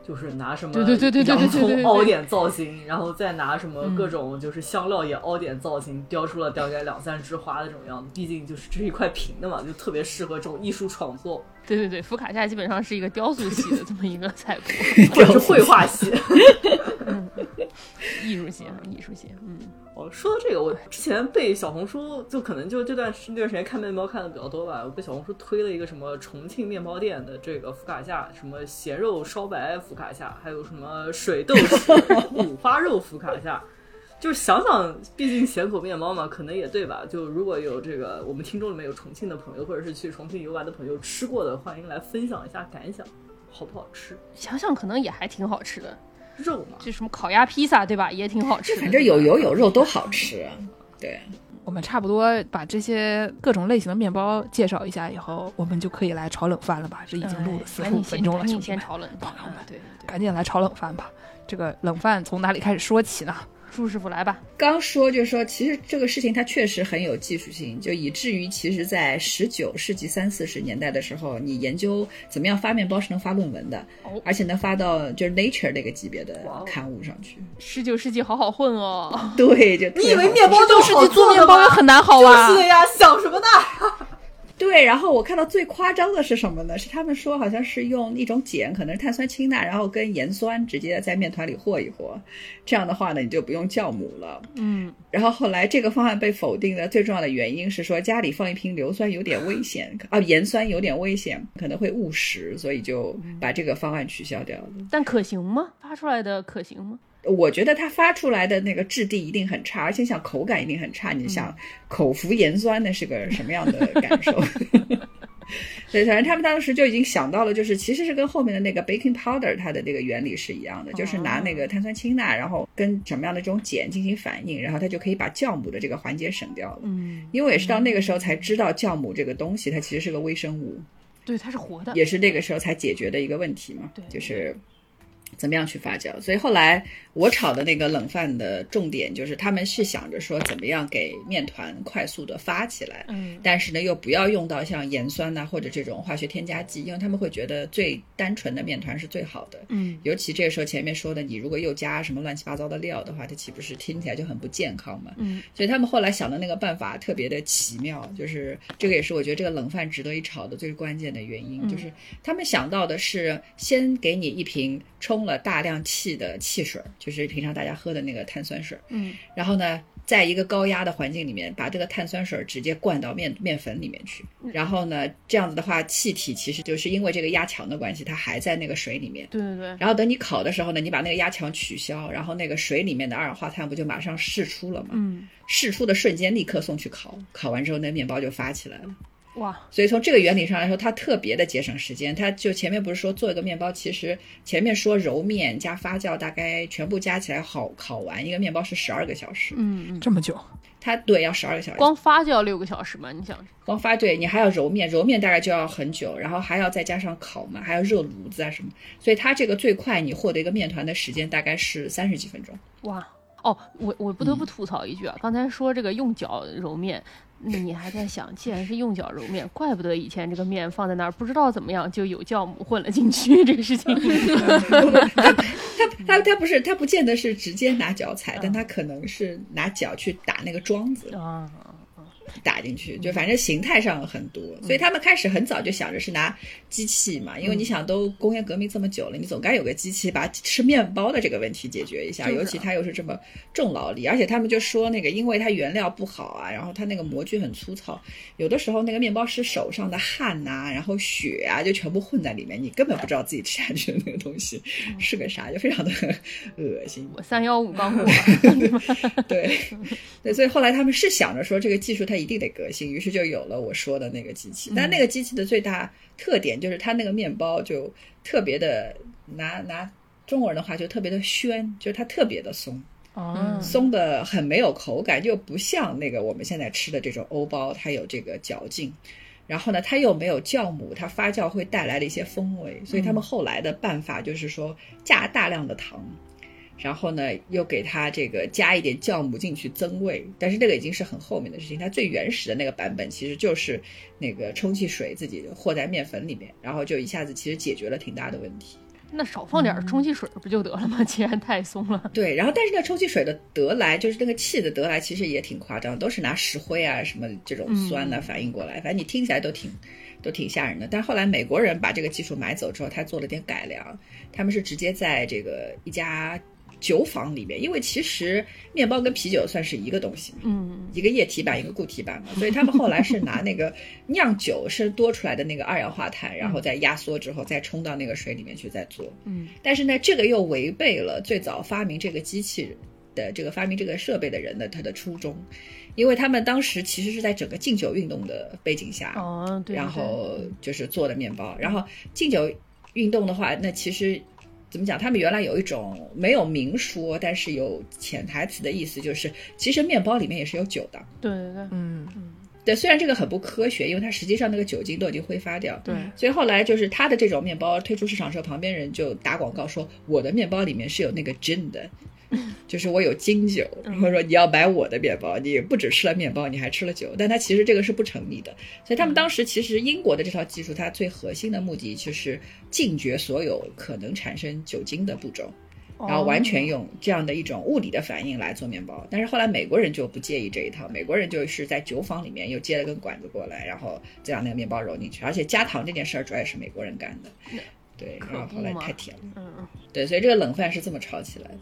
就是拿什么
对对对对对对
洋葱凹点造型，然后再拿什么各种就是香料也凹点造型，雕出了大概两三枝花的这种样子。毕竟就是这是一块平的嘛，就特别适合这种艺术创作，
对对对，福卡夏基本上是一个雕塑系的这么一个菜谱，
或者是绘画系。
艺术系，艺术系，嗯
哦，说到这个，我之前被小红书就可能就这段那段时间看面包看的比较多吧，我被小红书推了一个什么重庆面包店的这个福卡夏，什么咸肉烧白福卡夏，还有什么水豆豉 五花肉福卡夏。就是想想，毕竟咸口面包嘛，可能也对吧？就如果有这个我们听众里面有重庆的朋友，或者是去重庆游玩的朋友吃过的，欢迎来分享一下感想，好不好吃？
想想可能也还挺好吃的，
肉嘛，
就什么烤鸭披萨对吧，也挺好吃的。
反正有油有肉都好吃。对，
我们差不多把这些各种类型的面包介绍一下以后，我们就可以来炒冷饭了吧？这已经录了四十五分钟了，
赶紧
兄弟们，
先炒冷饭
朋友们
对，
赶紧来炒冷饭吧。这个冷饭从哪里开始说起呢？
朱师傅来吧。
刚说就是说，其实这个事情它确实很有技术性，就以至于其实，在十九世纪三四十年代的时候，你研究怎么样发面包是能发论文的，
哦
而且能发到就是 Nature 那个级别的刊物上去。
十九世纪好好混哦，
对，就
你以为面包就
世
好
纪做面包也很难好
就
啊
是。的呀，想什么呢？
对，然后我看到最夸张的是什么呢？是他们说好像是用一种碱，可能是碳酸氢钠，然后跟盐酸直接在面团里和一和，这样的话呢，你就不用酵母了。
嗯，
然后后来这个方案被否定的最重要的原因是说家里放一瓶硫酸有点危险啊，盐酸有点危险，可能会误食，所以就把这个方案取消掉了。
但可行吗？发出来的可行吗？
我觉得它发出来的那个质地一定很差，而且想口感一定很差。你想口服盐酸那是个什么样的感受？对，反正他们当时就已经想到了，就是其实是跟后面的那个 baking powder 它的这个原理是一样的，就是拿那个碳酸氢钠，然后跟什么样的这种碱进行反应，然后它就可以把酵母的这个环节省掉了。
嗯，
因为也是到那个时候才知道酵母这个东西它其实是个微生物，
对，它是活的。
也是那个时候才解决的一个问题嘛
对，
就是怎么样去发酵。所以后来我炒的那个冷饭的重点就是他们是想着说怎么样给面团快速的发起来，
嗯
但是呢又不要用到像盐酸呐、或者这种化学添加剂，因为他们会觉得最单纯的面团是最好的。
嗯，
尤其这个时候前面说的，你如果又加什么乱七八糟的料的话，它岂不是听起来就很不健康嘛？
嗯，
所以他们后来想的那个办法特别的奇妙，就是这个也是我觉得这个冷饭值得一炒的最关键的原因，
嗯
就是他们想到的是先给你一瓶充了大量气的汽水，就是平常大家喝的那个碳酸水，
嗯，
然后呢，在一个高压的环境里面，把这个碳酸水直接灌到面面粉里面去，然后呢，这样子的话，气体其实就是因为这个压强的关系，它还在那个水里面。
对对对，
然后等你烤的时候呢，你把那个压强取消，然后那个水里面的二氧化碳不就马上释出了吗？
嗯，
释出的瞬间立刻送去烤，烤完之后那面包就发起来了。
哇，
所以从这个原理上来说，它特别的节省时间。它就前面不是说做一个面包，其实前面说揉面加发酵，大概全部加起来好烤完一个面包是十二个小时。
嗯嗯，
这么久，
它对要十二个小时，
光发酵六个小时嘛，你想，
光发对你还要揉面，揉面大概就要很久，然后还要再加上烤嘛，还要热炉子啊什么，所以它这个最快你获得一个面团的时间大概是三十几分钟。
哇，哦，我我不得不吐槽一句啊，刚才说这个用脚揉面，那你还在想，既然是用脚揉面，怪不得以前这个面放在那儿不知道怎么样就有酵母混了进去这个事情。
他他他不是他不见得是直接拿脚踩，但他可能是拿脚去打那个桩子。
啊，
打进去，就反正形态上很多，所以他们开始很早就想着是拿机器嘛，因为你想都工业革命这么久了，你总该有个机器把吃面包的这个问题解决一下，尤其它又是这么重劳力，而且他们就说那个因为它原料不好啊，然后它那个模具很粗糙，有的时候那个面包师手上的汗呐、然后血啊就全部混在里面，你根本不知道自己吃下去的那个东西是个啥，就非常的恶心。
我三幺五刚过，
对，对，所以后来他们是想着说这个技术它一定得革新，于是就有了我说的那个机器。但那个机器的最大特点就是它那个面包就特别的，拿拿中国人的话就特别的宣，就是它特别的松，
哦，
松的很没有口感，就不像那个我们现在吃的这种欧包，它有这个嚼劲。然后呢，它又没有酵母，它发酵会带来的一些风味，所以他们后来的办法就是说加大量的糖，然后呢又给它这个加一点酵母进去增味，但是那个已经是很后面的事情。它最原始的那个版本其实就是那个充气水自己和在面粉里面，然后就一下子其实解决了挺大的问题。
那少放点充气水不就得了吗？既然太松了，
对，然后但是那充气水的得来，就是那个气的得来，其实也挺夸张，都是拿石灰啊什么这种酸呢、反应过来，反正你听起来都挺都挺吓人的。但后来美国人把这个技术买走之后，他做了点改良，他们是直接在这个一家酒坊里面，因为其实面包跟啤酒算是一个东西嘛，
嗯，
一个液体版，一个固体版嘛，所以他们后来是拿那个 酿酒是多出来的那个二氧化碳，然后再压缩之后再冲到那个水里面去再做。
嗯，
但是呢，这个又违背了最早发明这个机器的这个发明这个设备的人的他的初衷，因为他们当时其实是在整个禁酒运动的背景下，
哦，对，
然后就是做的面包。然后禁酒运动的话，那其实怎么讲？他们原来有一种没有明说，但是有潜台词的意思，就是其实面包里面也是有酒的。
对对对，
嗯，
对，虽然这个很不科学，因为它实际上那个酒精都已经挥发掉。
对，
所以后来就是他的这种面包推出市场时候，旁边人就打广告说我的面包里面是有那个 gin 的，就是我有金酒，然后说你要买我的面包，你不只吃了面包，你还吃了酒，但它其实这个是不成立的。所以他们当时其实英国的这套技术，它最核心的目的就是禁绝所有可能产生酒精的步骤。然后完全用这样的一种物理的反应来做面包，但是后来美国人就不介意这一套，美国人就是在酒坊里面又接了根管子过来，然后再让那个面包揉进去，而且加糖这件事儿主要也是美国人干的，对，然后后来太甜了，
嗯，
对，所以这个冷饭是这么炒起来的。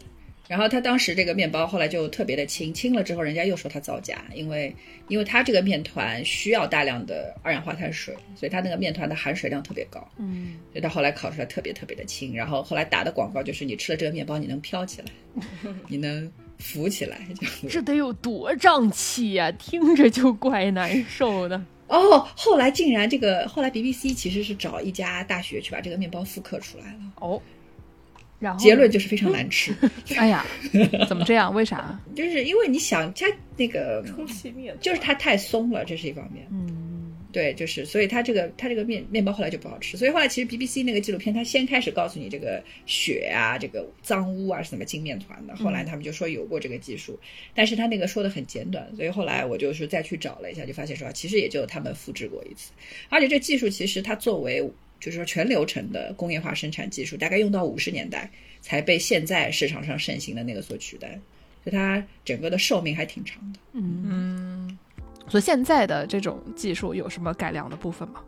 然后他当时这个面包后来就特别的轻，轻了之后人家又说它造假，因为因为它这个面团需要大量的二氧化碳水，所以它那个面团的含水量特别高，
嗯，
所以它后来烤出来特别特别的轻。然后后来打的广告就是你吃了这个面包你能飘起来，你能浮起来。
这得有多胀气呀、听着就怪难受的。
哦，后来竟然这个后来 BBC 其实是找一家大学去把这个面包复刻出来了，
哦，然后
结论就是非常难吃，
哎呀，怎么这样？为啥？
就是因为你想它那个
充气面
就是它太松了，这是一方面。
嗯，
对，就是所以它这个它这个面面包后来就不好吃，所以后来其实 BBC 那个纪录片，它先开始告诉你这个血啊、这个脏污啊是怎么进面团的，后来他们就说有过这个技术，但是他那个说的很简短，所以后来我就是再去找了一下，就发现说其实也就他们复制过一次，而且这技术其实它作为就是说全流程的工业化生产技术，大概用到五十年代才被现在市场上盛行的那个所取代，所以它整个的寿命还挺长的。
嗯所以现在的这种技术有什么改良的部分吗？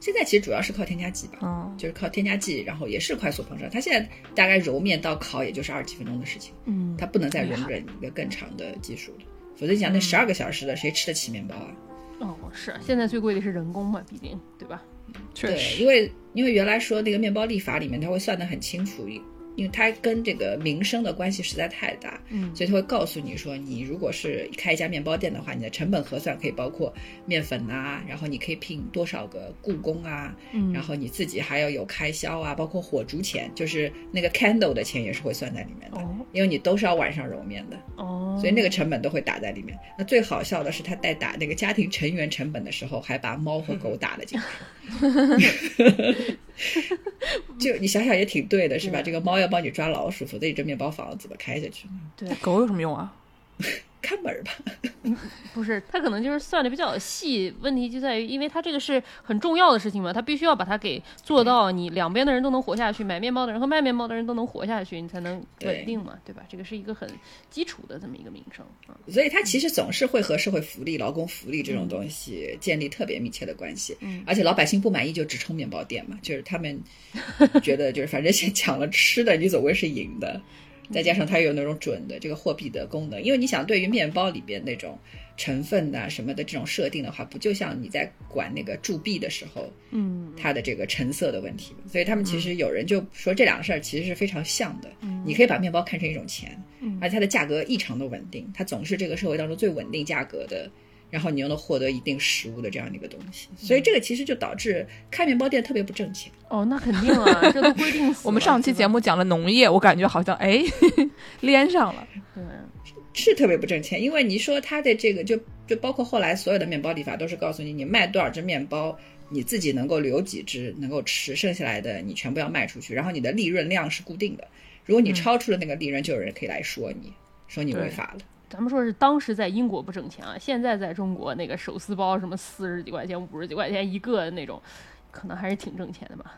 现在其实主要是靠添加剂吧，
嗯
就是靠添加剂，然后也是快速膨胀。它现在大概揉面到烤也就是二十几分钟的事情，
嗯，
它不能再容忍一个更长的技术了，否则你想那十二个小时的谁吃得起面包啊？
哦，是现在最贵的是人工嘛，毕竟对吧？
对，
确实，
因为因为原来说那个面包立法里面，它会算得很清楚，因因为它跟这个民生的关系实在太大，
嗯
所以它会告诉你说，你如果是开一家面包店的话，你的成本核算可以包括面粉啊，然后你可以聘多少个雇工啊，
嗯
然后你自己还要有开销啊，包括火烛钱，就是那个 candle 的钱也是会算在里面的，
哦
因为你都是要晚上揉面的。
哦，
所以那个成本都会打在里面。那最好笑的是，他在打那个家庭成员成本的时候，还把猫和狗打了进去。就你想想也挺对的，是吧？这个猫要帮你抓老鼠，否则你这面包房怎么开下去呢？
对，
狗有什么用啊？
看门儿吧。
不是，他可能就是算的比较细，问题就在于，因为他这个是很重要的事情嘛，他必须要把它给做到，你两边的人都能活下去，买面包的人和卖面包的人都能活下去，你才能稳定嘛，对吧？这个是一个很基础的这么一个名声啊。
所以他其实总是会和社会福利、劳工福利这种东西建立特别密切的关系。
嗯
而且老百姓不满意就直冲面包店嘛，就是他们觉得就是反正先抢了吃的，你总归是赢的。再加上它有那种准的这个货币的功能，因为你想，对于面包里边那种成分呐、什么的这种设定的话，不就像你在管那个铸币的时候，
嗯，
它的这个成色的问题嘛。所以他们其实有人就说这两个事儿其实是非常像的。
嗯
你可以把面包看成一种钱，而且它的价格异常的稳定，它总是这个社会当中最稳定价格的。然后你又能获得一定食物的这样的一个东西，所以这个其实就导致开面包店特别不挣钱。
哦，那肯定啊，这都规定 死。
我们上期节目讲了农业，我感觉好像哎连上了。
对吧，
是特别不挣钱，因为你说它的这个就就包括后来所有的面包立法都是告诉你，你卖多少只面包，你自己能够留几只能够吃，剩下来的你全部要卖出去，然后你的利润量是固定的，如果你超出了那个利润，就有人可以来说你，说你违法了。
咱们说是当时在英国不挣钱啊，现在在中国那个手撕包什么四十几块钱、五十几块钱一个的那种，可能还是挺挣钱的吧。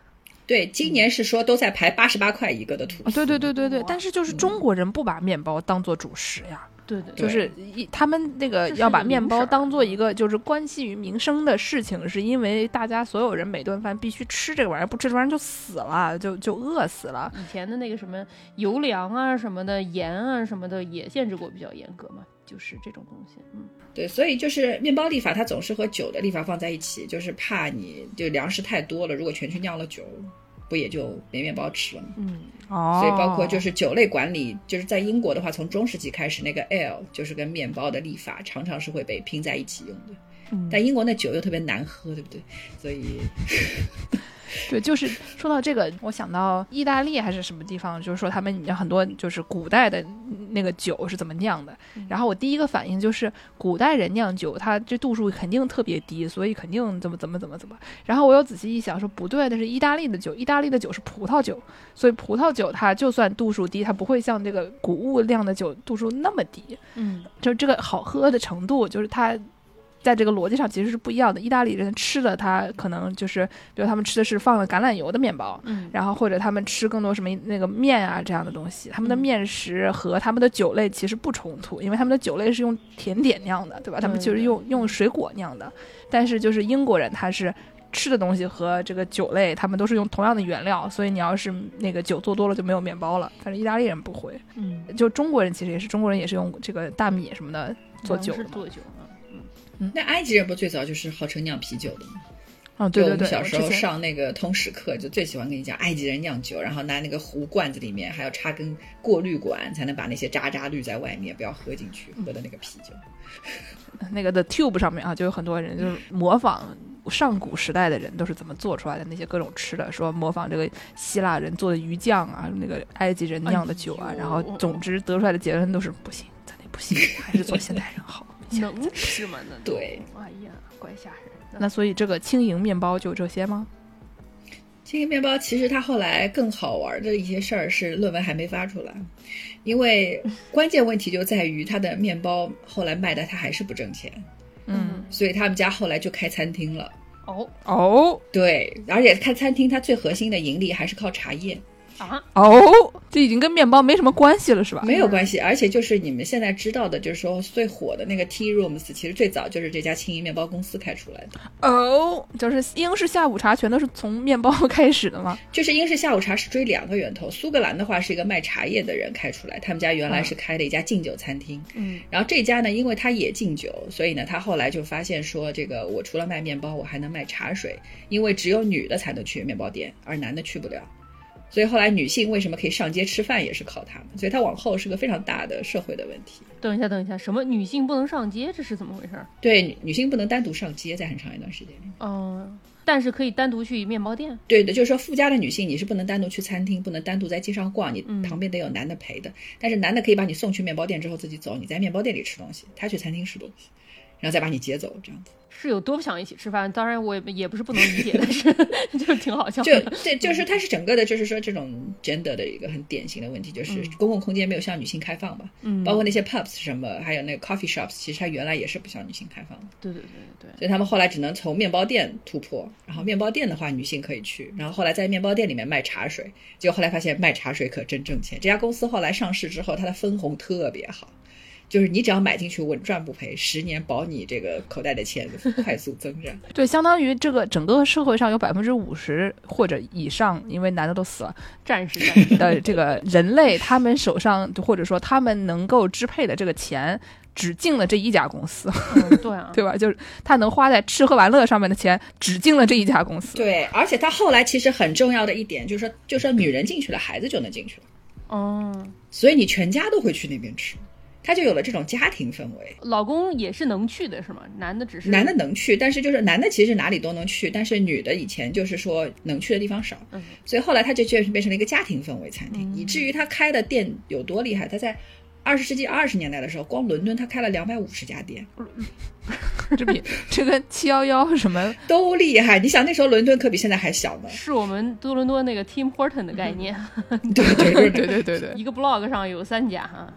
对，今年是说都在排八十八块一个的吐
啊，
司，
对对对对对，但是就是中国人不把面包当做主食呀，
对对，
就是一他们那个要把面包当做一个就是关系于民生的事情，是因为大家所有人每顿饭必须吃这个玩意儿，不吃这玩意儿就死了，就就饿死了。
以前的那个什么油粮啊什么的、盐啊什么的也限制过比较严格嘛，就是这种东西。嗯，
对，所以就是面包立法，它总是和酒的立法放在一起，就是怕你就粮食太多了，如果全去酿了酒，不也就没面包吃了吗？
嗯，
哦
所以包括就是酒类管理，就是在英国的话，从中世纪开始，那个 ale 就是跟面包的立法常常是会被拼在一起用的。
嗯
但英国那酒又特别难喝，对不对？所以
对，就是说到这个，我想到意大利还是什么地方，就是说他们有很多就是古代的那个酒是怎么酿的。然后我第一个反应就是，古代人酿酒，它这度数肯定特别低，所以肯定怎么怎么怎么怎么。然后我又仔细一想，说不对，那是意大利的酒，意大利的酒是葡萄酒，所以葡萄酒它就算度数低，它不会像这个谷物酿的酒度数那么低。
嗯，
就这个好喝的程度，就是它在这个逻辑上其实是不一样的。意大利人吃的，他可能就是，比如他们吃的是放了橄榄油的面包，
嗯
然后或者他们吃更多什么那个面啊这样的东西，他们的
嗯
面食和他们的酒类其实不冲突，因为他们的酒类是用甜点酿的，对吧？他们就是用用水果酿的，但是就是英国人他是。吃的东西和这个酒类，他们都是用同样的原料，所以你要是那个酒做多了就没有面包了。但是意大利人不会，
嗯，
就中国人其实也是，中国人也是用这个大米什么的做酒的嘛。
是做酒啊。
那埃及人不最早就是号称酿啤酒的吗？
哦，对对对，
我们小时候上那个通识课，就最喜欢跟你讲埃及人酿酒，然后拿那个壶罐子里面还要插根过滤管，才能把那些渣渣滤在外面，不要喝进去喝的那个啤酒。
那个的 Tube 上面啊，就有很多人就是模仿上古时代的人都是怎么做出来的那些各种吃的，说模仿这个希腊人做的鱼酱啊，那个埃及人酿的酒啊，
哎
然后总之得出来的结论都是不行，咱那不行，还是做现代人好。
能吃吗？那
对，
哎呀，怪吓人的。
那所以这个轻盈面包就这些吗？
轻盈面包其实它后来更好玩的一些事儿是论文还没发出来，因为关键问题就在于它的面包后来卖的它还是不挣钱，
嗯，
所以他们家后来就开餐厅了。
哦
哦
对，而且开餐厅它最核心的盈利还是靠茶叶，
啊，
哦，这已经跟面包没什么关系了，是吧？
没有关系。而且就是你们现在知道的，就是说最火的那个 Tea Rooms，其实最早就是这家轻盈面包公司开出来的。
哦，就是英式下午茶全都是从面包开始的吗？
就是英式下午茶是追两个源头，苏格兰的话是一个卖茶叶的人开出来，他们家原来是开了一家敬酒餐厅，
嗯，
然后这家呢，因为他也敬酒，所以呢，他后来就发现说，这个我除了卖面包，我还能卖茶水，因为只有女的才能去面包店，而男的去不了。所以后来女性为什么可以上街吃饭，也是靠他们。所以它往后是个非常大的社会的问题。
等一下，等一下，什么女性不能上街？这是怎么回事儿？
对，女女性不能单独上街，在很长一段时间里。
嗯，但是可以单独去面包店。
对的，就是说富家的女性你是不能单独去餐厅，不能单独在街上逛，你
嗯
旁边得有男的陪的。但是男的可以把你送去面包店之后自己走，你在面包店里吃东西，他去餐厅吃东西。然后再把你接走，这样子。
是有多不想一起吃饭？当然我也也不是不能理解，但是就挺好笑
就
的。
对，就是它是整个的，就是说这种 gender 的一个很典型的问题，就是公共空间没有向女性开放吧，
嗯，
包括那些 pubs 什么，还有那个 coffee shops，其实它原来也是不向女性开放的，
对对对对
所以他们后来只能从面包店突破，然后面包店的话女性可以去，然后后来在面包店里面卖茶水，结果后来发现卖茶水可真挣钱，这家公司后来上市之后，它的分红特别好。就是你只要买进去，稳赚不赔，十年保你这个口袋的钱快速增长。
对，相当于这个整个社会上有百分之五十或者以上，因为男的都死了
战士
的这个人类，他们手上或者说他们能够支配的这个钱，只进了这一家公司，
嗯，对啊，
对吧？就是他能花在吃喝玩乐上面的钱，只进了这一家公司。
对，而且他后来其实很重要的一点就是说，就是说女人进去了，孩子就能进去了，
哦，
所以你全家都会去那边吃，他就有了这种家庭氛围。
老公也是能去的是吗？男的只是
男的能去，但是就是男的其实哪里都能去，但是女的以前就是说能去的地方少，
嗯
所以后来他就确实变成了一个家庭氛围餐厅，以至于他开的店有多厉害，他在。二十世纪二十年代的时候，光伦敦他开了两百五十家店，
这比这个七幺幺什么
都厉害。你想那时候伦敦可比现在还小呢。
是我们多伦多那个 Tim Horton 的概念，
对对对
对对对对，
一个 blog 上有三家哈。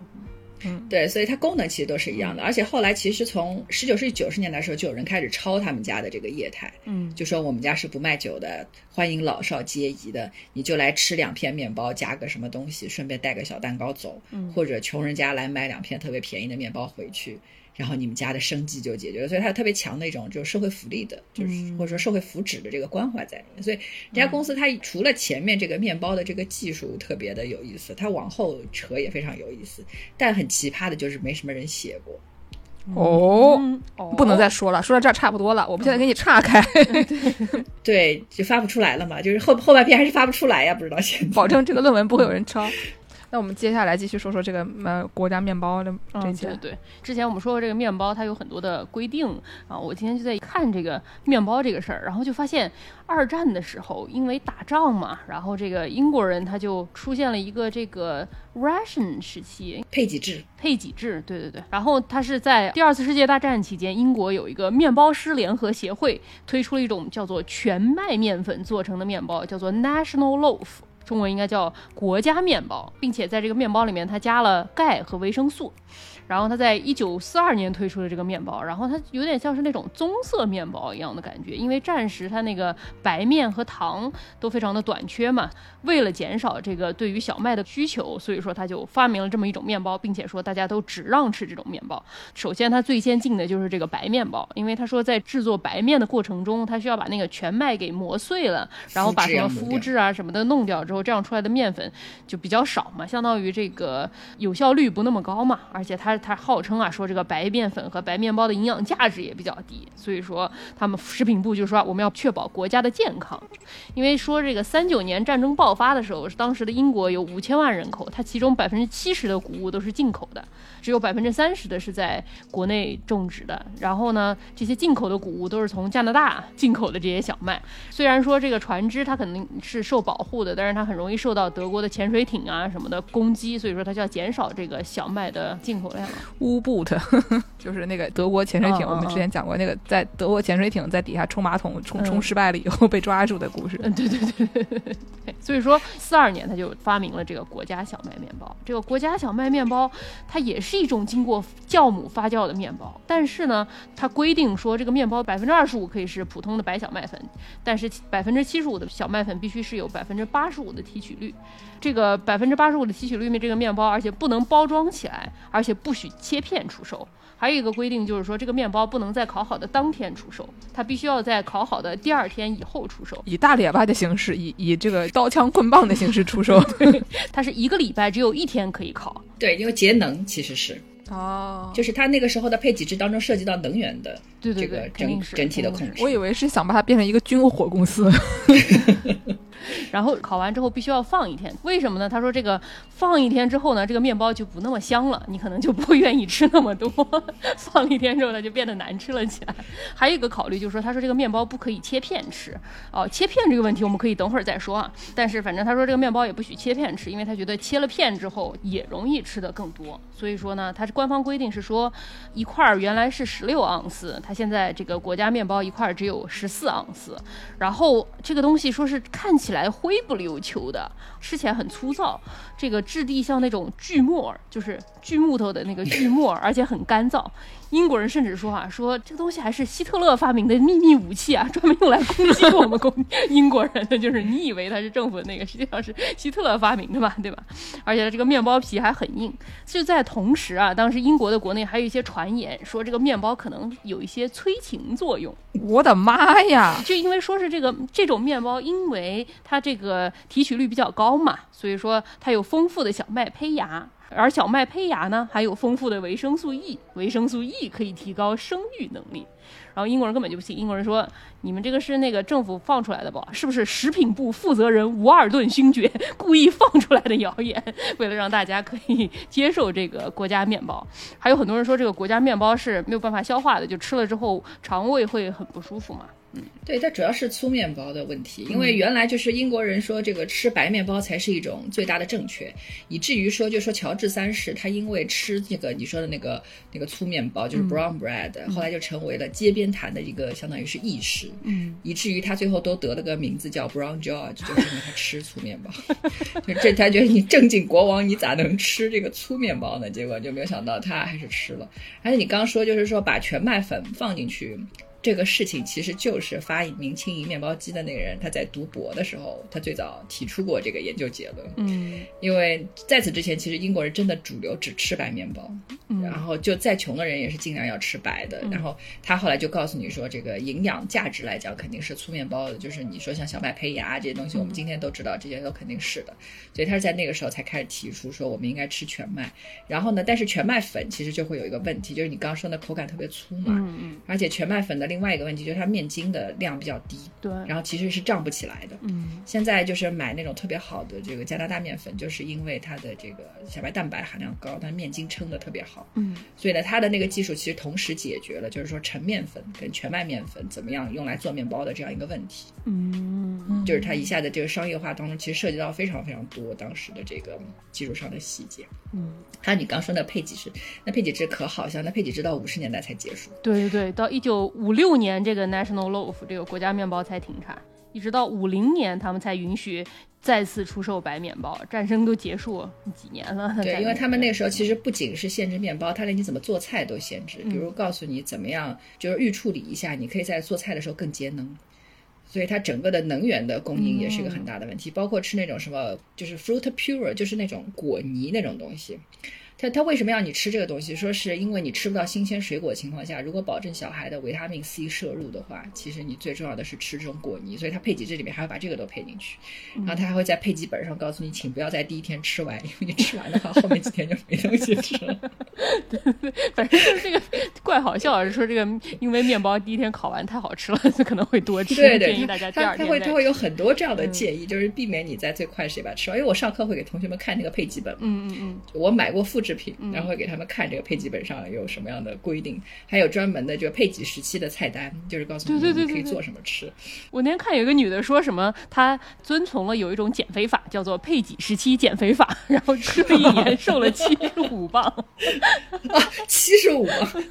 对，所以它功能其实都是一样的。而且后来其实从十九世纪九十年代的时候，就有人开始抄他们家的这个业态，
嗯，
就说我们家是不卖酒的，欢迎老少皆宜的，你就来吃两片面包，加个什么东西，顺便带个小蛋糕走，
嗯
或者穷人家来买两片特别便宜的面包回去。然后你们家的生计就解决了，所以它有特别强的一种就是社会福利的，就是、
嗯
或者说社会福祉的这个关怀在里面。所以这家公司它除了前面这个面包的这个技术特别的有意思，它往后扯也非常有意思。但很奇葩的就是没什么人写过。
哦，不能再说了，说到这儿差不多了，我们现在给你岔开，
对，就发不出来了嘛，就是后后半篇还是发不出来呀，不知道现在。
保证这个论文不会有人抄。那我们接下来继续说说这个呃国家面包的这
嗯，
些
对，对，之前我们说过这个面包它有很多的规定啊，我今天就在看这个面包这个事儿，然后就发现二战的时候因为打仗嘛，然后这个英国人他就出现了一个这个 ration 时期，
配给制，
配给制，对对对。然后它是在第二次世界大战期间，英国有一个面包师联合协会推出了一种叫做全麦面粉做成的面包，叫做 National Loaf。中文应该叫国家面包，并且在这个面包里面它加了钙和维生素。然后它在一九四二年推出的这个面包，然后它有点像是那种棕色面包一样的感觉，因为战时它那个白面和糖都非常的短缺嘛，为了减少这个对于小麦的需求，所以说他就发明了这么一种面包，并且说大家都只让吃这种面包。首先，它最先进的就是这个白面包，因为他说在制作白面的过程中，它需要把那个全麦给磨碎了，然后把什么
麸质要磨
麸质啊什么的弄掉之后，这样出来的面粉就比较少嘛，相当于这个有效率不那么高嘛，而且它他号称啊说这个白面粉和白面包的营养价值也比较低，所以说他们食品部就说我们要确保国家的健康，因为说这个三九年战争爆发的时候，当时的英国有五千万人口，它其中百分之七十的谷物都是进口的，只有百分之三十的是在国内种植的。然后呢，这些进口的谷物都是从加拿大进口的这些小麦。虽然说这个船只它肯定是受保护的，但是它很容易受到德国的潜水艇啊什么的攻击，所以说它就要减少这个小麦的进口量。
U boot，就是那个德国潜水艇，我们之前讲过，那个在德国潜水艇在底下冲马桶冲
嗯
冲失败了以后被抓住的故事。
嗯，对对对对对对。所以说，四二年他就发明了这个国家小麦面包。这个国家小麦面包，它也是一种经过酵母发酵的面包，但是呢，它规定说这个面包百分之二十五可以是普通的白小麦粉，但是百分之七十五的小麦粉必须是有百分之八十五的提取率。这个百分之八十五的提取率的这个面包，而且不能包装起来，而且不许切片出售。还有一个规定就是说，这个面包不能在烤好的当天出售，它必须要在烤好的第二天以后出售。
以大列巴的形式，以以这个刀枪棍棒的形式出售。
它是一个礼拜只有一天可以烤。
对，因为节能其实是，
哦，
就是它那个时候的配给制当中涉及到能源的
对对
这个整整体的控制。
我以为是想把它变成一个军火公司。
然后烤完之后必须要放一天，为什么呢？他说这个放一天之后呢，这个面包就不那么香了，你可能就不会愿意吃那么多。放了一天之后呢，就变得难吃了起来。还有一个考虑就是说，他说这个面包不可以切片吃哦，切片这个问题我们可以等会儿再说啊。但是反正他说这个面包也不许切片吃，因为他觉得切了片之后也容易吃的更多。所以说呢，他是官方规定是说一块儿原来是十六盎司，他现在这个国家面包一块儿只有十四盎司。然后这个东西说是看起来灰不溜秋的，吃起来很粗糙，这个质地像那种锯末，就是锯木头的那个锯末，而且很干燥。英国人甚至说啊，说这个东西还是希特勒发明的秘密武器啊，专门用来攻击我们攻英国人的。就是你以为它是政府的那个，实际上是希特勒发明的嘛，对吧？而且这个面包皮还很硬。就在同时啊，当时英国的国内还有一些传言说，这个面包可能有一些催情作用。
我的妈呀！
就因为说是这个这种面包，因为它这个提取率比较高嘛，所以说它有丰富的小麦胚芽。而小麦胚芽呢，还有丰富的维生素 E，维生素 E 可以提高生育能力。然后英国人根本就不信，英国人说：“你们这个是那个政府放出来的吧？是不是食品部负责人吴尔顿勋爵故意放出来的谣言？为了让大家可以接受这个国家面包，还有很多人说这个国家面包是没有办法消化的，就吃了之后肠胃会很不舒服嘛。”
对，它主要是粗面包的问题，因为原来就是英国人说这个吃白面包才是一种最大的正确，以至于说就说乔治三世他因为吃这个你说的那个那个粗面包就是 brown bread，、后来就成为了街边摊的一个相当于是意识，
嗯，
以至于他最后都得了个名字叫 brown George，就是因为他吃粗面包，就这他觉得你正经国王你咋能吃这个粗面包呢？结果就没有想到他还是吃了，而且你刚说就是说把全麦粉放进去。这个事情其实就是发明轻盈面包机的那个人，他在读博的时候，他最早提出过这个研究结论。
嗯
因为在此之前，其实英国人真的主流只吃白面包，然后就再穷的人也是尽量要吃白的。然后他后来就告诉你说，这个营养价值来讲，肯定是粗面包的。就是你说像小麦胚芽这些东西，我们今天都知道，这些都肯定是的。所以他是在那个时候才开始提出说，我们应该吃全麦。然后呢，但是全麦粉其实就会有一个问题，就是你刚刚说的口感特别粗嘛，
嗯嗯，
而且全麦粉的另外一个问题就是它面筋的量比较低，
对，
然后其实是胀不起来的。
嗯
现在就是买那种特别好的这个加拿大面粉，就是因为它的这个小麦蛋白含量高，它面筋撑的特别好，
嗯
所以呢，它的那个技术其实同时解决了，就是说陈面粉跟全麦面粉怎么样用来做面包的这样一个问题。
嗯，
就是它一下子这个商业化当中，其实涉及到非常非常多当时的这个技术上的细节。
嗯，
还有你刚说的配给制，那配给制可好像，那配给制到五十年代才结束。
对对对，到一九五六年，这个 National Loaf 这个国家面包才停产，一直到五零年他们才允许再次出售白面包。战争都结束几年了，
对，因为他们那个时候其
实
实不仅是限制面包，他连你怎么做菜都限制，比如告诉你怎么样，就是预处理一下，你可以在做菜的时候更节能。所以它整个的能源的供应也是一个很大的问题，包括吃那种什么就是 fruit pure，就是那种果泥那种东西。它它为什么要你吃这个东西？说是因为你吃不到新鲜水果的情况下，如果保证小孩的维他命 C 摄入的话，其实你最重要的是吃这种果泥。所以他配给这里面还会把这个都配进去，然后他还会在配给本上告诉你，请不要在第一天吃完，因为你吃完的话，后面几天就没东西吃了。
对 反正就是这个怪好笑，是说这个因为面包第一天烤完太好吃了，就 可能会多吃，
对对，
建议大家第
他
二天
他会他会有很多这样的建议，就是避免你在最快时间把它吃完。因为我上课会给同学们看那个配给本嘛，
嗯嗯嗯，
我买过复制品，然后会给他们看这个配给本上有什么样的规定，还有专门的这个配给时期的菜单，就是告诉你
对对对对对
你可以做什么吃。
我那天看有一个女的说什么，她遵从了有一种减肥法，叫做配给时期减肥法，然后吃了一年，瘦了七十五磅，
七十五，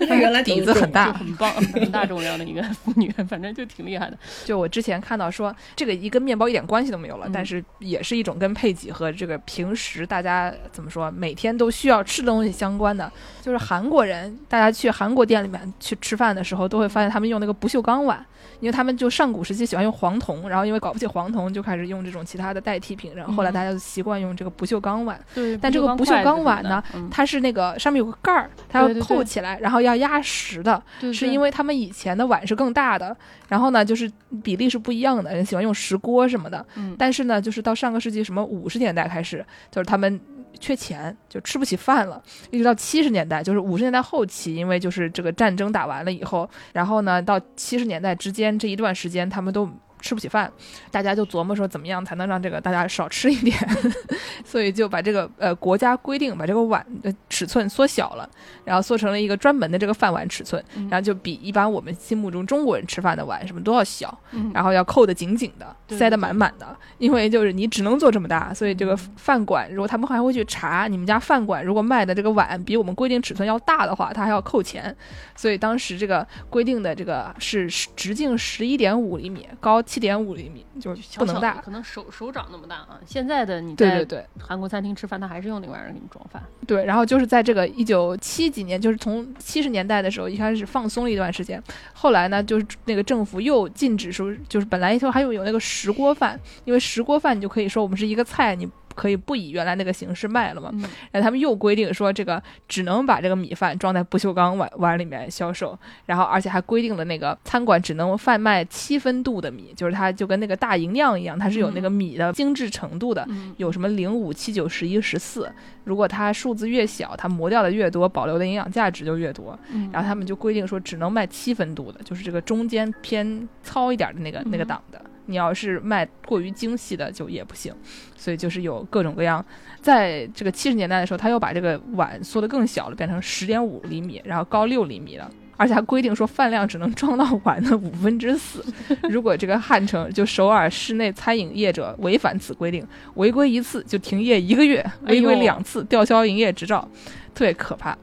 她原来
底子很大
很棒，很大重量的一个妇女，反正就挺厉害的。
就我之前看到说，这个一跟面包一点关系都没有了，但是也是一种跟配给和这个平时大家怎么说，每天都需要吃的东西相关的。就是韩国人，大家去韩国店里面去吃饭的时候，都会发现他们用那个不锈钢碗，因为他们就上古时期喜欢用黄铜，然后因为搞不起黄铜，就开始用这种其他的代替品，然后后来大家就习惯用这个不锈钢碗。
对，
但这个不锈钢碗呢
嗯，
它是那个上面有个盖儿，它要
对对对
扣起来，然后要压实的。是因
为
为他们以前的碗是更大的，然后呢，就是比例是不一样的，人喜欢用石锅什么的。
嗯
但是呢，就是到上个世纪什么五十年代开始，就是他们缺钱，就吃不起饭了，一直到七十年代，就是五十年代后期，因为就是这个战争打完了以后，然后呢，到七十年代之间这一段时间，他们都。吃不起饭，大家就琢磨说怎么样才能让这个大家少吃一点，所以就把这个呃国家规定把这个碗的尺寸缩小了，然后缩成了一个专门的这个饭碗尺寸，然后就比一般我们心目中中国人吃饭的碗什么都要小，然后要扣得紧紧的，塞得满满的，因为就是你只能做这么大，所以这个饭馆如果他们还会去查你们家饭馆如果卖的这个碗比我们规定尺寸要大的话，他还要扣钱，所以当时这个规定的这个是直径十一点五厘米，高七点五厘米，就
小小的
不能大。
可能手手掌那么大啊。现在的你在
对对对
韩国餐厅吃饭，他还是用那玩意儿给你装饭。
对，然后就是在这个一九七几年，就是从七十年代的时候，一开始放松了一段时间，后来呢，就是那个政府又禁止说，就是本来说还有有那个石锅饭，因为石锅饭你就可以说我们是一个菜，你可以不以原来那个形式卖了嘛。
嗯
然后他们又规定说，这个只能把这个米饭装在不锈钢碗碗里面销售，然后而且还规定了那个餐馆只能贩卖七分度的米，就是它就跟那个大银酿一样，它是有那个米的精致程度的，
嗯
有什么零五七九十一十四，如果它数字越小，它磨掉的越多，保留的营养价值就越多。
嗯
然后他们就规定说，只能卖七分度的，就是这个中间偏糙一点的那个那个
嗯
档的。你要是卖过于精细的就也不行，所以就是有各种各样。在这个七十年代的时候，他又把这个碗缩得更小了，变成十点五厘米，然后高六厘米了。而且还规定说饭量只能装到碗的五分之四。如果这个汉城就首尔市内餐饮业者违反此规定，违规一次就停业一个月，违规两次吊销营业执照，特别可怕。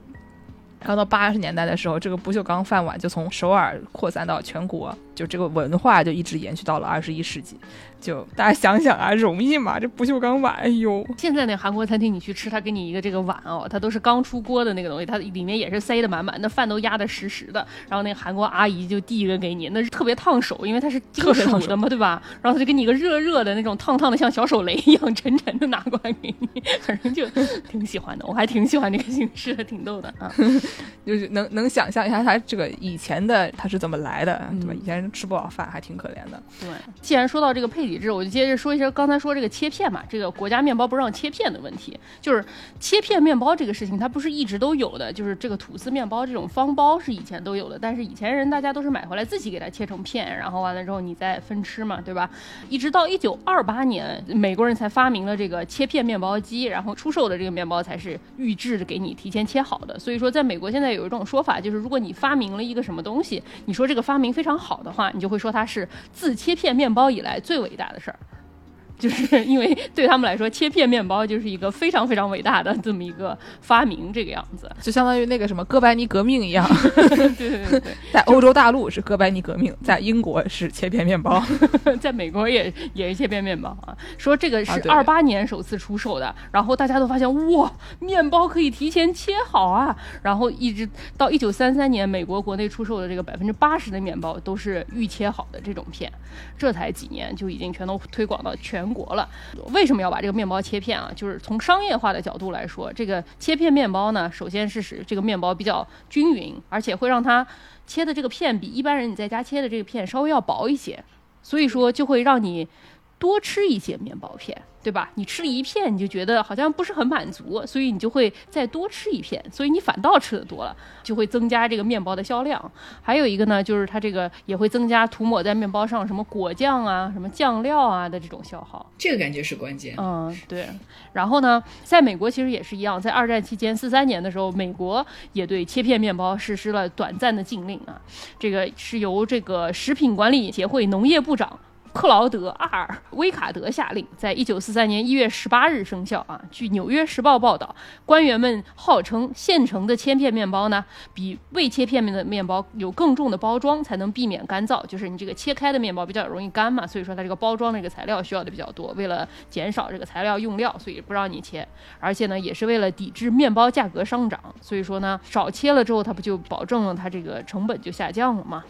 然后到八十年代的时候，这个不锈钢饭碗就从首尔扩散到全国，就这个文化就一直延续到了二十一世纪。就大家想想啊，容易吗？这不锈钢碗，哎呦，
现在那韩国餐厅你去吃，他给你一个这个碗哦，它都是刚出锅的那个东西，它里面也是塞得满满，那饭都压得实实的。然后那个韩国阿姨就递一个给你，那是特别烫手，因为它是金
特别烫
的嘛，对吧？然后他就给你一个热热的那种烫烫的，像小手雷一样沉沉的拿过来给你，反正就挺喜欢的，我还挺喜欢这个形式的，挺逗的啊。
就是能能想象一下他这个以前的他是怎么来的，对吧？
嗯
以前吃不饱饭还挺可怜的。
对，既然说到这个配比制，我就接着说一下刚才说这个切片嘛，这个国家面包不让切片的问题，就是切片面包这个事情，它不是一直都有的，就是这个吐司面包这种方包是以前都有的，但是以前人大家都是买回来自己给它切成片，然后完了之后你再分吃嘛，对吧？一直到一九二八年，美国人才发明了这个切片面包机，然后出售的这个面包才是预制的，给你提前切好的。所以说，在美国现在有一种说法，就是如果你发明了一个什么东西，你说这个发明非常好的话，你就会说它是自切片面包以来最伟大的事儿。就是因为对他们来说，切片面包就是一个非常非常伟大的这么一个发明，这个样子。
就相当于那个什么哥白尼革命一样，
对对对对
在欧洲大陆是哥白尼革命，在英国是切片面包。
对，在美国也也是切片面包啊。说这个是二八年首次出售的，然后大家都发现哇，面包可以提前切好啊。然后一直到一九三三年，美国国内出售的这个百分之八十的面包都是预切好的这种片，这才几年就已经全都推广到全国了。为什么要把这个面包切片啊？就是从商业化的角度来说，这个切片面包呢，首先是使这个面包比较均匀，而且会让它切的这个片比一般人你在家切的这个片稍微要薄一些，所以说就会让你多吃一些面包片，对吧？你吃了一片，你就觉得好像不是很满足，所以你就会再多吃一片，所以你反倒吃的多了，就会增加这个面包的销量。还有一个呢，就是它这个也会增加涂抹在面包上什么果酱啊、什么酱料啊的这种消耗。
这个感觉是关键。
嗯，对。然后呢，在美国其实也是一样，在二战期间，四三年的时候，美国也对切片面包实施了短暂的禁令啊。这个是由这个食品管理协会农业部长。克劳德·阿尔·威卡德下令，在一九四三年一月十八日生效啊。据《纽约时报》报道，官员们号称现成的切片面包呢，比未切片面的面包有更重的包装，才能避免干燥。就是你这个切开的面包比较容易干嘛，所以说它这个包装这个材料需要的比较多。为了减少这个材料用料，所以不让你切。而且呢，也是为了抵制面包价格上涨，所以说呢，少切了之后，它不就保证了它这个成本就下降了吗？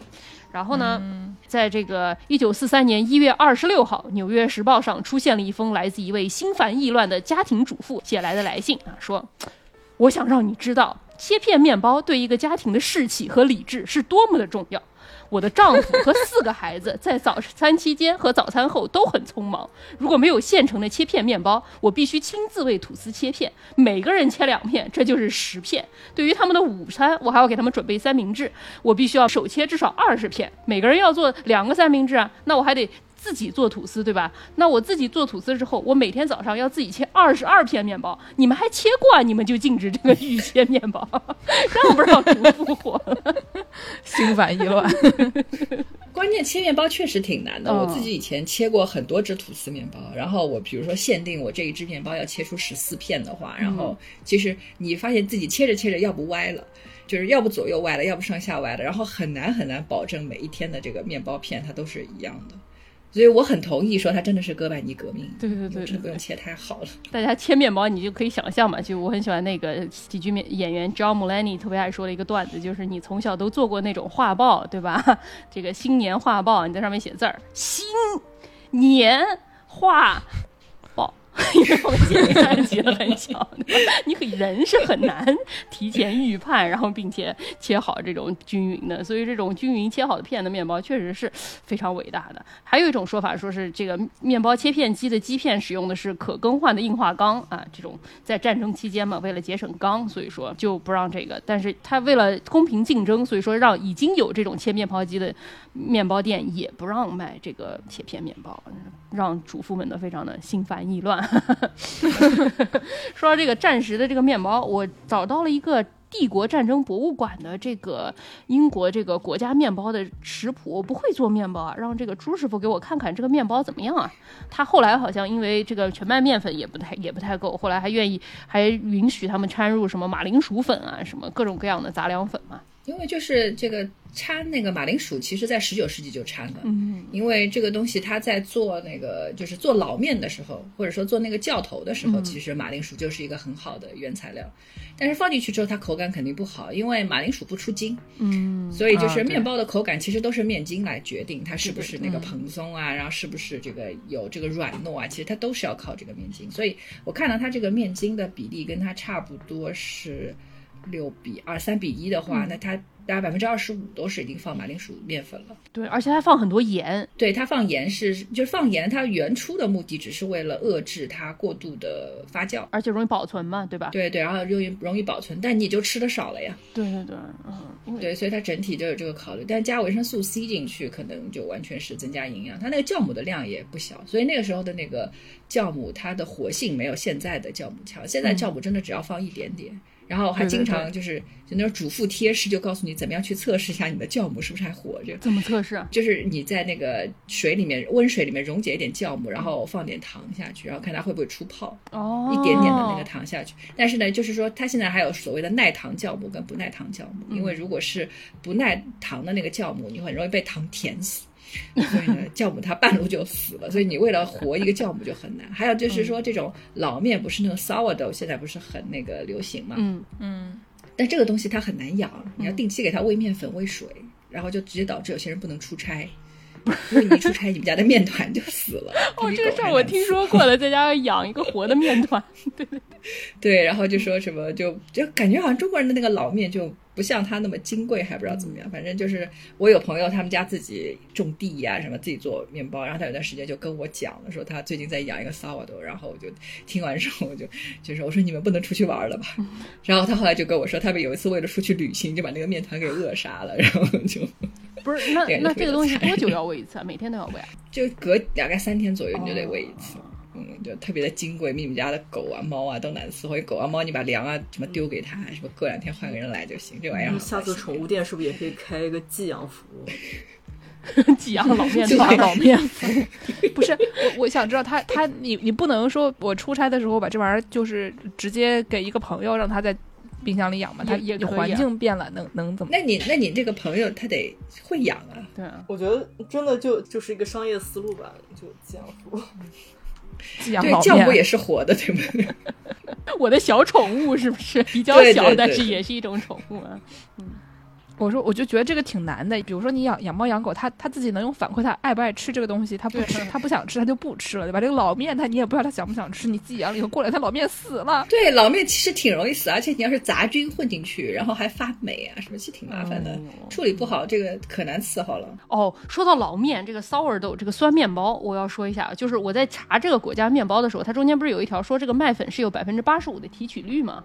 然后呢，在这个一九四三年一月二十六号，《纽约时报》上出现了一封来自一位心烦意乱的家庭主妇写来的来信啊，说：“我想让你知道，切片面包对一个家庭的士气和理智是多么的重要。”我的丈夫和四个孩子在早餐期间和早餐后都很匆忙。如果没有现成的切片面包，我必须亲自为吐司切片，每个人切两片，这就是十片。对于他们的午餐，我还要给他们准备三明治，我必须要手切至少二十片，每个人要做两个三明治啊，那我还得。自己做吐司，对吧？那我自己做吐司之后，我每天早上要自己切二十二片面包，你们还切过啊？你们就禁止这个预切面包，让不让主妇活了？
心烦意乱。
关键切面包确实挺难的，
嗯
我自己以前切过很多只吐司面包，然后我比如说限定我这一只面包要切出十四片的话，然后其实你发现自己切着切着要不歪了。就是要不左右歪了，要不上下歪了，然后很难很难保证每一天的这个面包片它都是一样的，所以我很同意说它真的是哥白尼革命。
对对对
真的不用切太好了。
大家切面包，你就可以想象嘛。就我很喜欢那个喜剧面演员 John Mulaney 特别爱说的一个段子，就是你从小都做过那种画报，对吧？这个新年画报，你在上面写字儿，新年画报。因为我们节目上写的很小，你很人是很难提前预判，然后并且切好这种均匀的，所以这种均匀切好的片的面包确实是非常伟大的。还有一种说法说是这个面包切片机的基片使用的是可更换的硬化钢啊，这种在战争期间嘛，为了节省钢，所以说就不让这个。但是他为了公平竞争，所以说让已经有这种切面包机的面包店也不让卖这个切片面包，让主妇们都非常的心烦意乱。哈哈哈说到这个战时的这个面包，我找到了一个帝国战争博物馆的这个英国这个国家面包的食谱。我不会做面包啊，让这个朱师傅给我看看这个面包怎么样啊？他后来好像因为这个全麦面粉也不太也不太够，后来还愿意还允许他们掺入什么马铃薯粉啊，什么各种各样的杂粮粉嘛。
因为就是这个掺那个马铃薯，其实在十九世纪就掺了。
嗯，
因为这个东西它在做那个就是做老面的时候，或者说做那个教头的时候，
嗯
其实马铃薯就是一个很好的原材料。但是放进去之后，它口感肯定不好，因为马铃薯不出筋，
嗯，
所以就是面包的口感其实都是面筋来决定它是不是那个
嗯
蓬松啊，然后是不是这个有这个软糯啊，其实它都是要靠这个面筋。所以我看到它这个面筋的比例跟它差不多是六比二三比一的
嗯
话，那它大概百分之二十五都是已经放马铃薯面粉了。
对，而且它放很多盐。
对它放盐是，就是放盐，它原初的目的只是为了遏制它过度的发酵。
而且容易保存嘛，对吧？
对对，然后容易容易保存，但你就吃的少了呀。
对对对，嗯，
对，所以它整体就有这个考虑。但加维生素 C 进去，可能就完全是增加营养。它那个酵母的量也不小，所以那个时候的那个酵母，它的活性没有现在的酵母强。现在酵母真的只要放一点点。然后还经常
对
就是就那种主妇贴士，就告诉你怎么样去测试一下你的酵母是不是还活着。
怎么测试啊？
就是你在那个水里面温水里面溶解一点酵母，然后放点糖下去，然后看它会不会出泡，
哦，
一点点的那个糖下去。但是呢，就是说它现在还有所谓的耐糖酵母跟不耐糖酵母，因为如果是不耐糖的那个酵母，你很容易被糖甜死。所以呢，酵母它半路就死了，所以你为了活一个酵母就很难。还有就是说，这种老面不是那种 sourdough，现在不是很那个流行嘛？
嗯，
嗯，
但这个东西它很难养，你要定期给它喂面粉、喂水，然后就直接导致有些人不能出差，因为你一出差，你们家的面团就死了。
哦，这个事儿我听说过了，在家养一个活的面团。
对 对对，然后就说什么就就感觉好像中国人的那个老面就不像他那么金贵，还不知道怎么样。反正就是我有朋友他们家自己种地呀、什么自己做面包，然后他有段时间就跟我讲了，说他最近在养一个 sourdough，然后我就听完之后我就就说我说你们不能出去玩了吧？然后他后来就跟我说，他们有一次为了出去旅行，就把那个面团给扼杀了，然后就
不是，那
对
那这个东西多久要喂一次啊？每天都要喂啊？
就隔大概三天左右你就得喂一次。嗯，就特别的金贵，比你们家的狗啊、猫啊都难伺候。狗啊、猫，你把粮啊什么丢给它，什么过两天换个人来就行。这玩意儿好
下次宠物店是不是也可以开一个寄养服务？
寄养老面团、老面粉。
不是我，我想知道他他你你不能说我出差的时候把这玩意儿就是直接给一个朋友让他在冰箱里养嘛，他
也
环境变了，能能怎么？
那你那你这个朋友他得会养啊，
对啊，
我觉得真的就就是一个商业思路吧，就寄养服务。
养老
酵母也，是活的，对不对？
我的小宠物是不是比较小，
对对对
但是也是一种宠物啊？
我说我就觉得这个挺难的。比如说你养养猫养狗，它它自己能用反馈它爱不爱吃这个东西，它不吃，它不想吃，它就不吃了，对吧？这个老面它你也不知道它想不想吃，你自己养了以后过两天老面死了。
对，老面其实挺容易死，而且你要是杂菌混进去，然后还发霉啊，什么其实挺麻烦的。
哦
处理不好，这个可难伺候了。
哦，说到老面，这个 sourdough 这个酸面包，我要说一下，就是我在查这个国家面包的时候，它中间不是有一条说这个麦粉是有百分之八十五的提取率吗？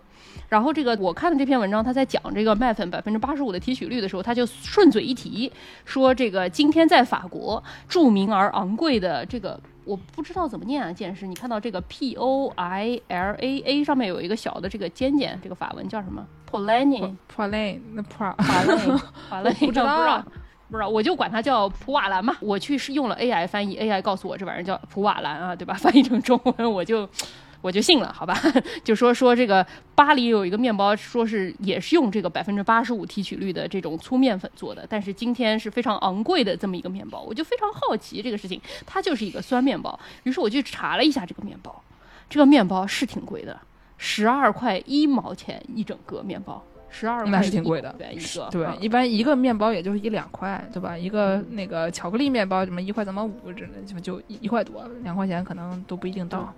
然后这个我看的这篇文章，他在讲这个麦粉百分之八十五的提取取率的时候，他就顺嘴一提说，这个今天在法国著名而昂贵的这个。我不知道怎么念啊，剑师，你看到这个 P O I L A A 上面有一个小的这个尖尖，这个法文叫什么 p o l a n i
p o l a n 那
兰
不知道
不知道不知道，我就管它叫普瓦兰嘛。我去是用了 AI 翻译，AI 告诉我这玩意儿叫普瓦兰啊，对吧？翻译成中文我就我就信了，好吧？就说说这个巴黎有一个面包，说是也是用这个百分之八十五提取率的这种粗面粉做的，但是今天是非常昂贵的这么一个面包，我就非常好奇这个事情，它就是一个酸面包，于是我去查了一下这个面包，这个面包是挺贵的，十二块一毛钱一整个面包。十二
那是挺贵的
对一个
对，
嗯
一般一个面包也就是一两块，对吧？一个那个巧克力面包什么一块三毛五，这就就一一块多，两块钱可能都不一定到。
嗯，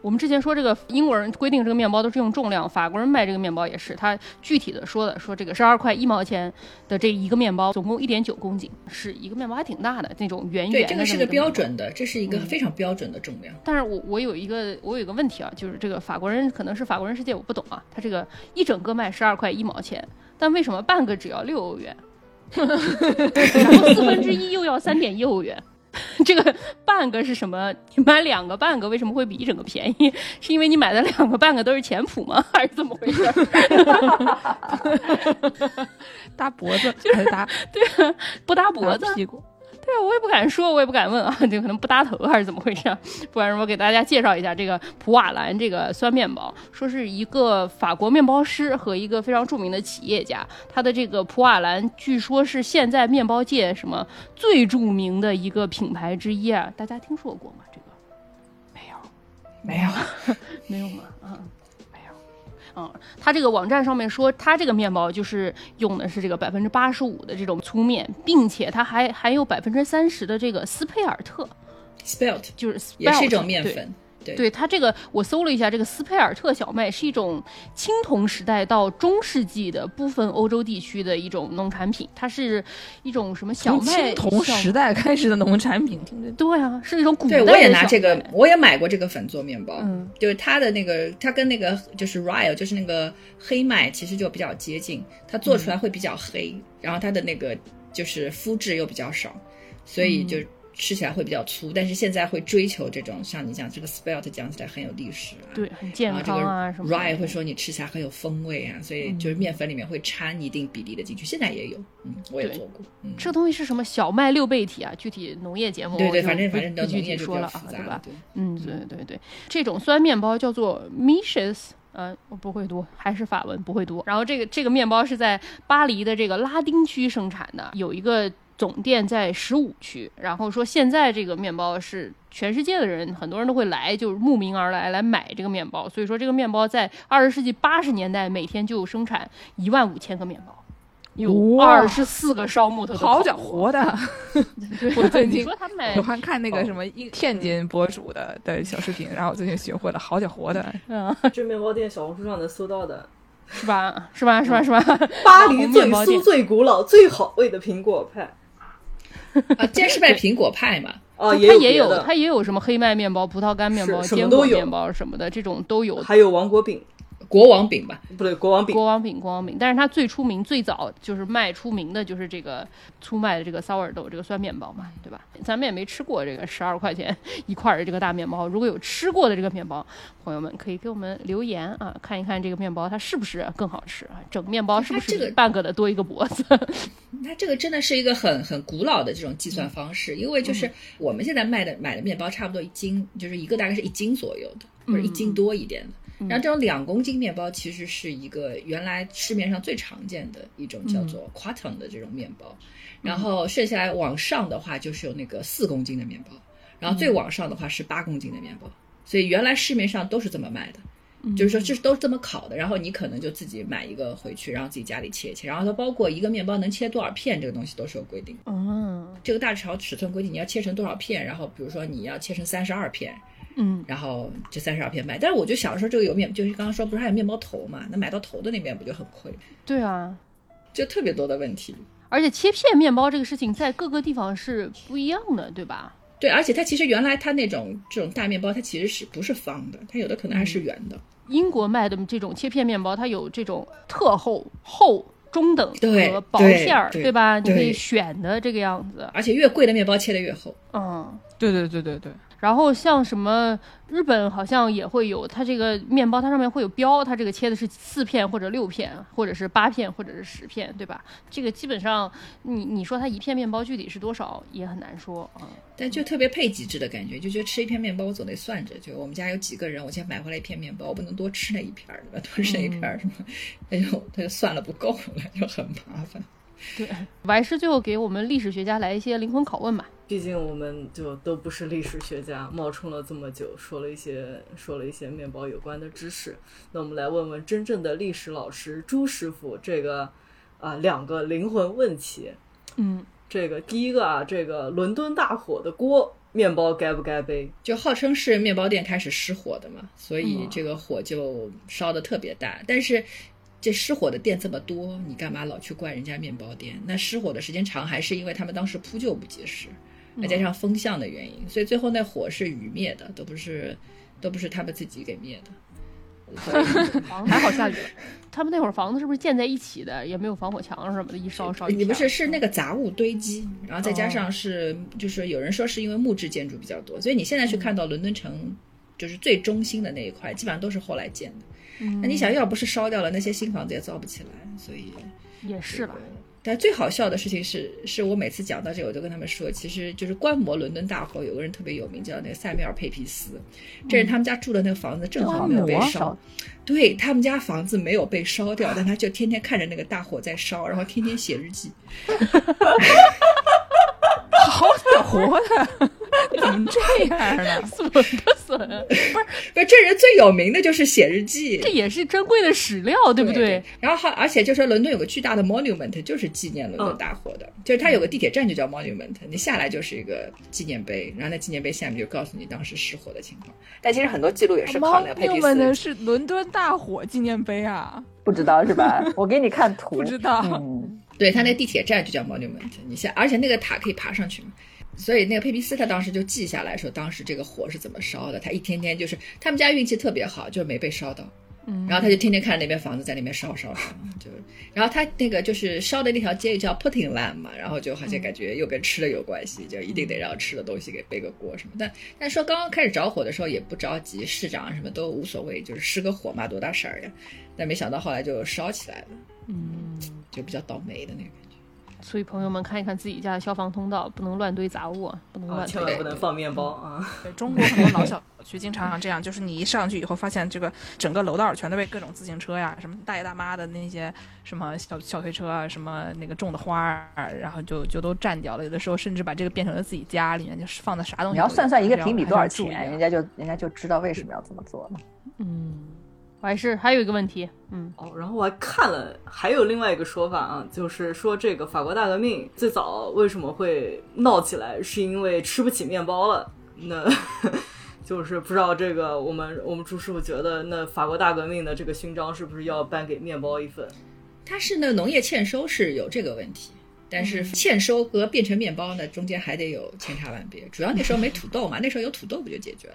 我们之前说这个英国人规定这个面包都是用重量，法国人卖这个面包也是，他具体的说的说这个十二块一毛钱的这一个面包，总共一点九公斤，是一个面包还挺大的那种圆，圆的。
这个是个标。准的，这是一个非常标准的重量。
但是我我有一个我有一个问题啊，就是这个法国人可能是法国人世界我不懂啊，他这个一整个卖十二块一毛钱，但为什么半个只要六欧元，然后四分之一又要三点一欧元？这个半个是什么？你买两个半个为什么会比一整个便宜？是因为你买的两个半个都是前谱吗？还是怎么回事？
搭脖子就是搭对
不搭脖子
搭？屁股？
对啊，我也不敢说，我也不敢问啊，就可能不搭头还是怎么回事啊？不然我给大家介绍一下这个普瓦兰这个酸面包，说是一个法国面包师和一个非常著名的企业家，他的这个普瓦兰据说是现在面包界什么最著名的一个品牌之一啊，大家听说过吗？这个
没有，没有，
没有吗？啊。嗯，它这个网站上面说，它这个面包就是用的是这个百分之八十五的这种粗面，并且它还含有百分之三十的这个斯佩尔特
，Spelt
就是
也是一
spelt，对
种面粉，对。
对它这个，我搜了一下，这个斯佩尔特小麦是一种青铜时代到中世纪的部分欧洲地区的一种农产品，它是一种什么小麦
青铜时代开始的农产品，听着
对啊，是一种古代
对，我也拿这个，我也买过这个粉做面包，
嗯，
就是它的那个，它跟那个就是 rye，就是那个黑麦，其实就比较接近，它做出来会比较黑，然后它的那个就是肤质又比较少，所以就吃起来会比较粗。但是现在会追求这种像你讲这个 spelt 讲起来很有历史啊，
对，很健康啊什么。
rye 会说你吃起来很有风味啊，所以就是面粉里面会掺一定比例的进去，现在也有，嗯，我也做过，嗯，
这东西是什么小麦六倍体啊？具体农业节目
对对，反正反正
不具体说了啊，对吧。嗯，对对对，这种酸面包叫做 mishes。呃，我不会读，还是法文不会读。然后这个这个面包是在巴黎的这个拉丁区生产的，有一个总店在十五区。然后说现在这个面包是全世界的人，很多人都会来，就是慕名而来来买这个面包。所以说这个面包在二十世纪八十年代每天就生产一万五千个面包，有二十四个烧木头
好家伙的！我最近喜欢看那个什么一天津博主的的小视频，然后我最近学会了好家伙的，
嗯，
这面包店小红书上能搜到的，
是吧？是吧？是吧？是吧？
巴黎最酥、最古老、最好味的苹果派。
啊，既然是卖苹果派嘛，
哦，
它
也有
也有，它也有什么黑麦面包、葡萄干面包、坚果面包什么的，这种都有。
还有王国饼，
国王饼吧，
不对，国王饼。
国王饼，国王饼，但是它最出名、最早就是卖出名的就是这个粗麦的这个 sourdough 这个酸面包嘛，对吧？咱们也没吃过这个十二块钱一块儿的这个大面包，如果有吃过的这个面包，朋友们可以给我们留言啊，看一看这个面包它是不是更好吃啊？整个面包是不是
这个
半个的多一个脖子？
它这个真的是一个很很古老的这种计算方式，因为就是我们现在卖的买的面包差不多一斤，就是一个大概是一斤左右的，或者一斤多一点的。然后这种两公斤面包其实是一个原来市面上最常见的一种叫做 quarton 的这种面包，然后剩下来往上的话就是有那个四公斤的面包，然后最往上的话是八公斤的面包，所以原来市面上都是这么卖的。就是说，这是都是这么烤的，然后你可能就自己买一个回去，然后自己家里切一切，然后它包括一个面包能切多少片，这个东西都是有规定的。
嗯
这个大小尺寸规定你要切成多少片，然后比如说你要切成三十二片，
嗯，
然后这三十二片卖。但是我就想说，这个有面，就是刚刚说不是还有面包头嘛？那买到头的那面不就很亏，
对啊。
就特别多的问题。
而且切片面包这个事情在各个地方是不一样的，对吧？
对，而且它其实原来它那种这种大面包，它其实是不是方的？它有的可能还是圆的。
英国卖的这种切片面包，它有这种特厚、厚、中等
对
和薄片儿，
对
吧？你可以选的这个样子。
而且越贵的面包切的越厚。
嗯，
对对对对对，
然后像什么日本好像也会有，它这个面包它上面会有标，它这个切的是四片或者六片，或者是八片或者是十片，对吧？这个基本上你你说它一片面包具体是多少也很难说啊。
但就特别配极致的感觉，就觉得吃一片面包我总得算着，就我们家有几个人，我先买回来一片面包，我不能多吃那一片儿，对吧？多吃那一片儿什么，那就他就算了不够了，就很麻烦。
对，王师最后给我们历史学家来一些灵魂拷问吧。
毕竟我们就都不是历史学家，冒充了这么久，说了一些说了一些面包有关的知识。那我们来问问真正的历史老师朱师傅这个啊、两个灵魂问题。
嗯，
这个第一个啊，这个伦敦大火的锅，面包该不该背？
就号称是面包店开始失火的嘛，所以这个火就烧的特别大。但是这失火的店这么多，你干嘛老去怪人家面包店？那失火的时间长，还是因为他们当时扑救不及时，再加上风向的原因，所以最后那火是雨灭的，都不是都不是他们自己给灭的。
还好下雨了。他们那会儿房子是不是建在一起的，也没有防火墙什么的，一烧烧一
你不是是那个杂物堆积，然后再加
哦
上是就是有人说是因为木质建筑比较多，所以你现在去看到伦敦城就是最中心的那一块，基本上都是后来建的。
嗯
那你想要不是烧掉了，那些新房子也造不起来，所以。
也是吧。
但最好笑的事情是，是我每次讲到这个，我就跟他们说，其实就是观摩伦敦大火，有个人特别有名，叫那个塞缪尔佩皮斯，这是他们家住的那个房子正好没有被烧对他们家房子没有被烧掉，但他就天天看着那个大火在烧，然后天天写日记。
好死活的，怎么这样呢？
损的损，
不是不是这人最有名的就是写日记，
这也是珍贵的史料，对不对？
然后还而且就说伦敦有个巨大的 monument，就是纪念伦敦大火的，就是它有个地铁站就叫 monument，你下来就是一个纪念碑，然后那纪念碑下面就告诉你当时失火的情况。但其实很多记录也是靠那个佩皮
们的
斯。
是伦敦大火纪念碑啊，
不知道是吧？我给你看图，
不知道。
嗯，
对，他那地铁站就叫 monument，你像，而且那个塔可以爬上去嘛。所以那个佩皮斯他当时就记下来说，当时这个火是怎么烧的。他一天天就是他们家运气特别好，就是没被烧到。
嗯
然后他就天天看着那边房子在那边烧烧烧，就，然后他那个就是烧的那条街叫 Putting Land 嘛，然后就好像感觉又跟吃的有关系，就一定得让吃的东西给背个锅什么。但但说刚刚开始着火的时候也不着急，市长什么都无所谓，就是失个火嘛，多大事儿呀。但没想到后来就烧起来了，
嗯，
就比较倒霉的那个感觉。
所以朋友们看一看自己家的消防通道，不能乱堆杂物啊，不能
啊，
乱堆。
千万不能放面包啊！
对中国很多老小区经常这样，就是你一上去以后，发现这个整个楼道全都被各种自行车呀、什么大爷大妈的那些什么小小推车啊、什么那个种的花儿，然后就就都占掉了。有的时候甚至把这个变成了自己家里面，就是放的啥东西。
你要算算一个平米多少钱，人家就人家就知道为什么要这么做了。
嗯，我还是还有一个问题，嗯，
哦，然后我还看了，还有另外一个说法啊，就是说这个法国大革命最早为什么会闹起来，是因为吃不起面包了。那 就是不知道这个我们我们朱师傅觉得，那法国大革命的这个勋章是不是要颁给面包一份？
它是那农业欠收是有这个问题，但是欠收和变成面包呢，中间还得有千差万别。主要那时候没土豆嘛，那时候有土豆不就解决了？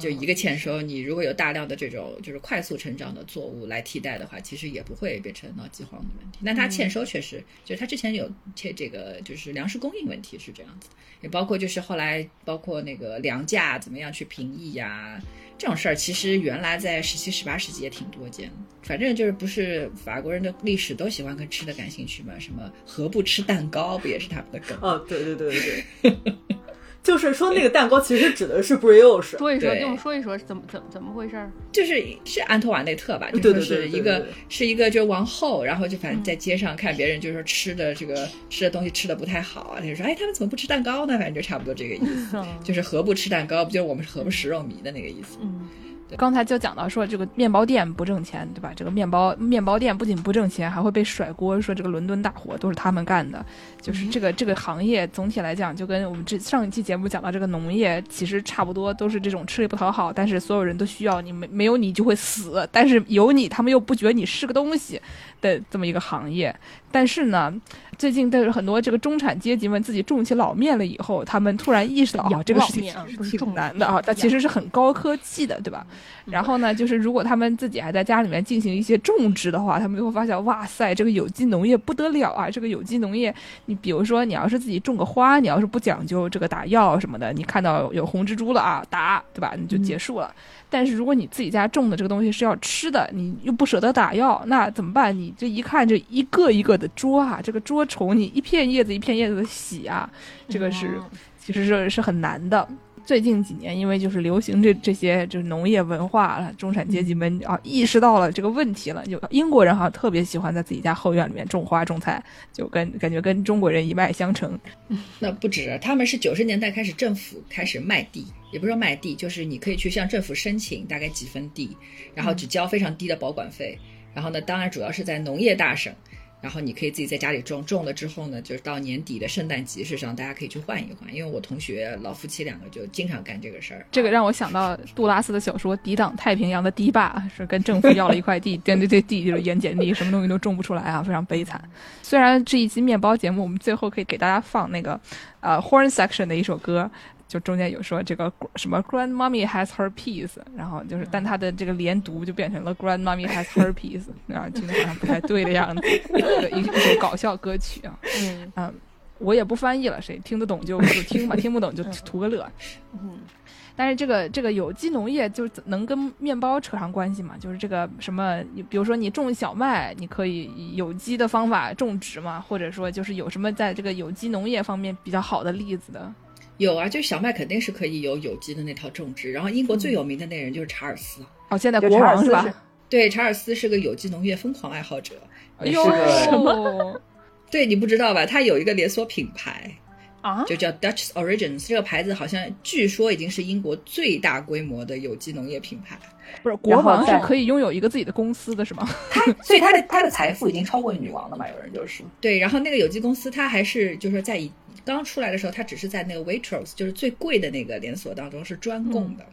就一个欠收，你如果有大量的这种就是快速成长的作物来替代的话，其实也不会变成闹饥荒的问题。那它欠收确实，就是它之前有欠这个就是粮食供应问题是这样子的，也包括就是后来包括那个粮价怎么样去平抑呀、这种事儿，其实原来在十七、十八世纪也挺多见的。反正就是不是法国人的历史都喜欢跟吃的感兴趣嘛？什么何不吃蛋糕，不也是他们的梗？
哦，对对对对对，就是说那个蛋糕其实指的是 brioche。
说一说，
对
给我们说一说是怎么怎么怎么回事儿？
就是是安托瓦内特吧，就
对
说
对对对
是一个
对对
是一个就是王后，然后就反正在街上看别人就是说吃的这个吃的东西吃的不太好啊，他就说哎他们怎么不吃蛋糕呢？反正就差不多这个意思，就是何不吃蛋糕，不就是我们是何不食肉糜的那个意思？
嗯，
刚才就讲到说这个面包店不挣钱，对吧？这个面包面包店不仅不挣钱，还会被甩锅，说这个伦敦大火都是他们干的。就是这个这个行业总体来讲，就跟我们这上一期节目讲到这个农业，其实差不多都是这种吃力不讨好，但是所有人都需要你，没没有你就会死，但是有你他们又不觉得你是个东西的这么一个行业。但是呢，最近但是很多这个中产阶级们自己种起老面了以后，他们突然意识到，啊，这个事情
是
挺难的啊，它其实是很高科技的，对吧？然后呢，就是如果他们自己还在家里面进行一些种植的话，他们就会发现，哇塞，这个有机农业不得了啊！这个有机农业，你比如说你要是自己种个花，你要是不讲究这个打药什么的，你看到有红蜘蛛了啊，打，对吧？你就结束了。但是如果你自己家种的这个东西是要吃的，你又不舍得打药，那怎么办？你这一看这一个一个的捉啊，这个捉虫，你一片叶子一片叶子的洗啊，这个是
嗯
其实是是很难的。最近几年，因为就是流行这这些就是农业文化了，中产阶级们啊意识到了这个问题了。就英国人好像特别喜欢在自己家后院里面种花种菜，就跟感觉跟中国人一脉相承。
那不止，他们是九十年代开始政府开始卖地，也不是说卖地，就是你可以去向政府申请大概几分地，然后只交非常低的保管费。然后呢，当然主要是在农业大省，然后你可以自己在家里种，种了之后呢，就是到年底的圣诞集市上，大家可以去换一换。因为我同学老夫妻两个就经常干这个事儿。
这个让我想到杜拉斯的小说《抵挡太平洋的堤坝》，是跟政府要了一块地，但这这地就是盐碱地，什么东西都种不出来啊，非常悲惨。虽然这一期面包节目，我们最后可以给大家放那个呃 horn section 的一首歌。就中间有说这个什么 grandmommy has her peace，然后就是，但他的这个连读就变成了 grandmommy has her peace，然后听着好像不太对的样子，一 一首搞笑歌曲啊，
嗯
嗯，我也不翻译了，谁听得懂就就听吧，听不懂就图个乐。
嗯
但是这个这个有机农业就是能跟面包扯上关系吗？就是这个什么，你比如说你种小麦，你可以以有机的方法种植吗，或者说就是有什么在这个有机农业方面比较好的例子的？
有啊，就小麦肯定是可以有有机的那套种植。然后英国最有名的那人就是查尔斯，
哦，现在国王是吧
查尔斯是？
对，查尔斯是个有机农业疯狂爱好者。
哎呦，
是个
什么？
哦
对你不知道吧？他有一个连锁品牌，
啊，
就叫 Dutch Origins。这个牌子好像据说已经是英国最大规模的有机农业品牌。
不是国王是可以拥有一个自己的公司的是吗？
他所以他的他的财富已经超过女王了嘛？有人就是，
对，然后那个有机公司，他还是就是在以刚出来的时候，它只是在那个 Waitrose，就是最贵的那个连锁当中是专供的。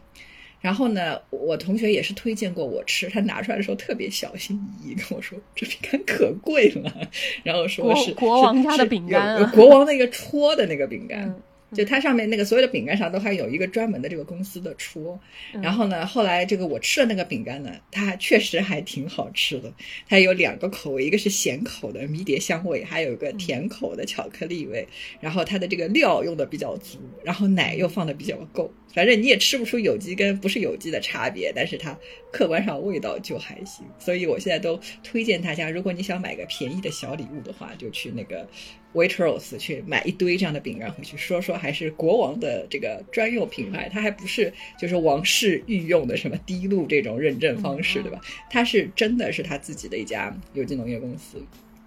然后呢，我同学也是推荐过我吃，他拿出来的时候特别小心翼翼跟我说：“这饼干可贵了。”然后说是
国王家的饼干
国王那个戳的那个饼干。
嗯
就它上面那个所有的饼干上都还有一个专门的这个公司的戳，
嗯
然后呢，后来这个我吃的那个饼干呢，它确实还挺好吃的。它有两个口味，一个是咸口的迷迭香味，还有一个甜口的巧克力味。然后它的这个料用的比较足，然后奶又放的比较够。反正你也吃不出有机跟不是有机的差别，但是它客观上味道就还行。所以我现在都推荐大家，如果你想买个便宜的小礼物的话，就去那个 Waitrose 去买一堆这样的饼干回去，说说还是国王的这个专用品牌，它还不是就是王室御用的什么滴露这种认证方式，对吧？它是真的是他自己的一家有机农业公司，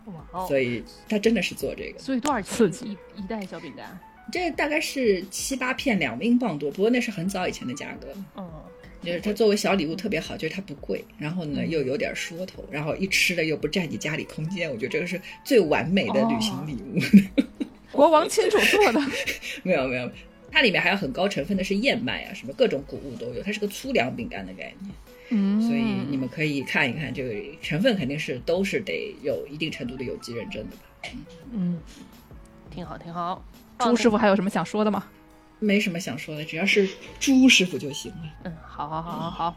哇哦，
所以他真的是做这个。
所以多少钱
刺激
一一袋小饼干？
这大概是七八片两英镑多，不过那是很早以前的价格。
嗯，
就是它作为小礼物特别好，就是它不贵，然后呢又有点说头，然后一吃了又不占你家里空间，我觉得这个是最完美的旅行礼物。
国王亲手做的，
没有没有，它里面还有很高成分的是燕麦啊，什么各种谷物都有，它是个粗粮饼干的概念，
嗯，
所以你们可以看一看，这个成分肯定是都是得有一定程度的有机认证的吧。
嗯，挺好挺好。
朱师傅还有什么想说的吗？
没什么想说的，只要是朱师傅就行了。
嗯，好好好好好。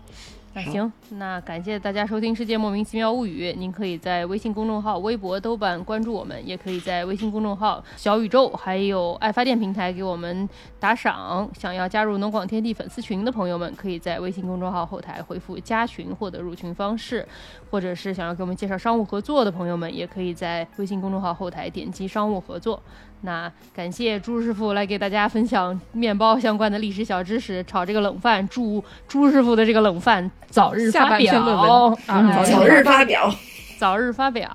那行，那感谢大家收听《世界莫名其妙物语》。您可以在微信公众号、微博、豆瓣关注我们，也可以在微信公众号、小宇宙还有爱发电平台给我们打赏。想要加入农广天地粉丝群的朋友们，可以在微信公众号后台回复“加群”获得入群方式，或者是想要给我们介绍商务合作的朋友们，也可以在微信公众号后台点击商务合作。那感谢朱师傅来给大家分享面包相关的历史小知识，炒这个冷饭，祝朱师傅的这个冷饭早日发表
早
早日发表，
早日发表。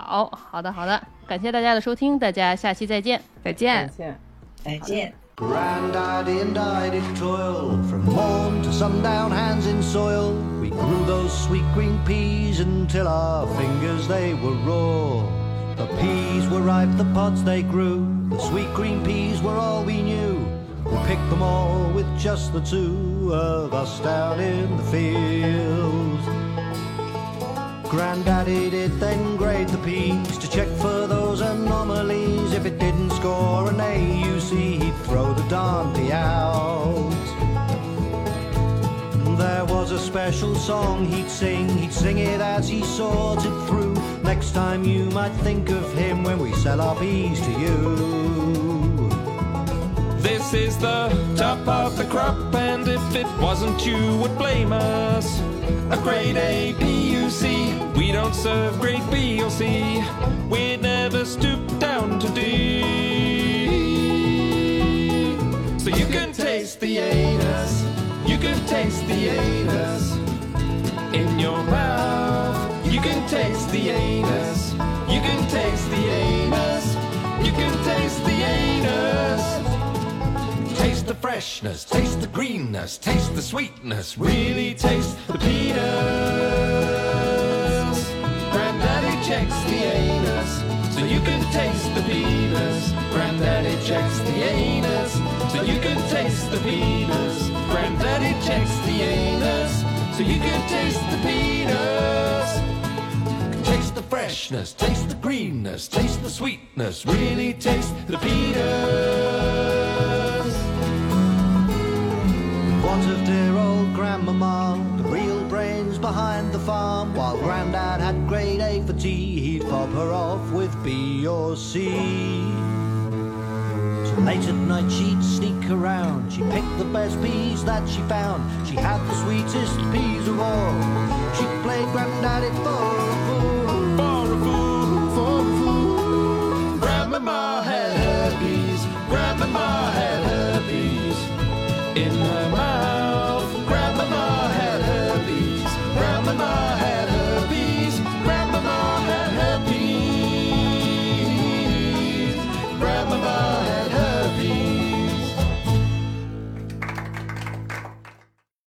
好的，好的，感谢大家的收听，大家下期再见。
再见。
见。
再见。
Granddaddy and I did toil from morn to sundown, hands in soil. We grew those sweet green peas until our fingers they were raw. The peas were ripe, the pods they grew. The sweet green peas were all we knew. We picked them all with just the two of us down in the fields. Granddaddy did then grade the peas to check for those anomalies. If it didn't score an A, you see, he'd throw the Dante out. There was a special song he'd sing, he'd sing it as he sorted through. Next time you might think of him when we sell our peas to you.
This is the top of the crop, and if it wasn't you, would blame us. A grade A PUC, we don't serve grade B or C. We never stoop down to D. So you can taste the anus, can taste the anus in your mouth. You can taste the anus, you can taste the anus, you can taste the anus. Taste the freshness, taste the greenness, taste the sweetness, really taste the penis. Granddaddy checks the anus, so you can taste the penis. Granddaddy checks the anus, so you can taste the peanuts. Granddaddy checks the anus, so you can taste the peanuts. Taste the freshness, taste the greenness, taste the sweetness, really taste the peanuts.
What of dear old grandmama, the real brains behind the farm? While granddad had grade A for tea, he'd fob her off with B or C. Late at night she'd sneak around. She picked the best peas that she found. She had the sweetest peas of all. She played granddaddy for a fool. For a fool, for a fool. Grandmama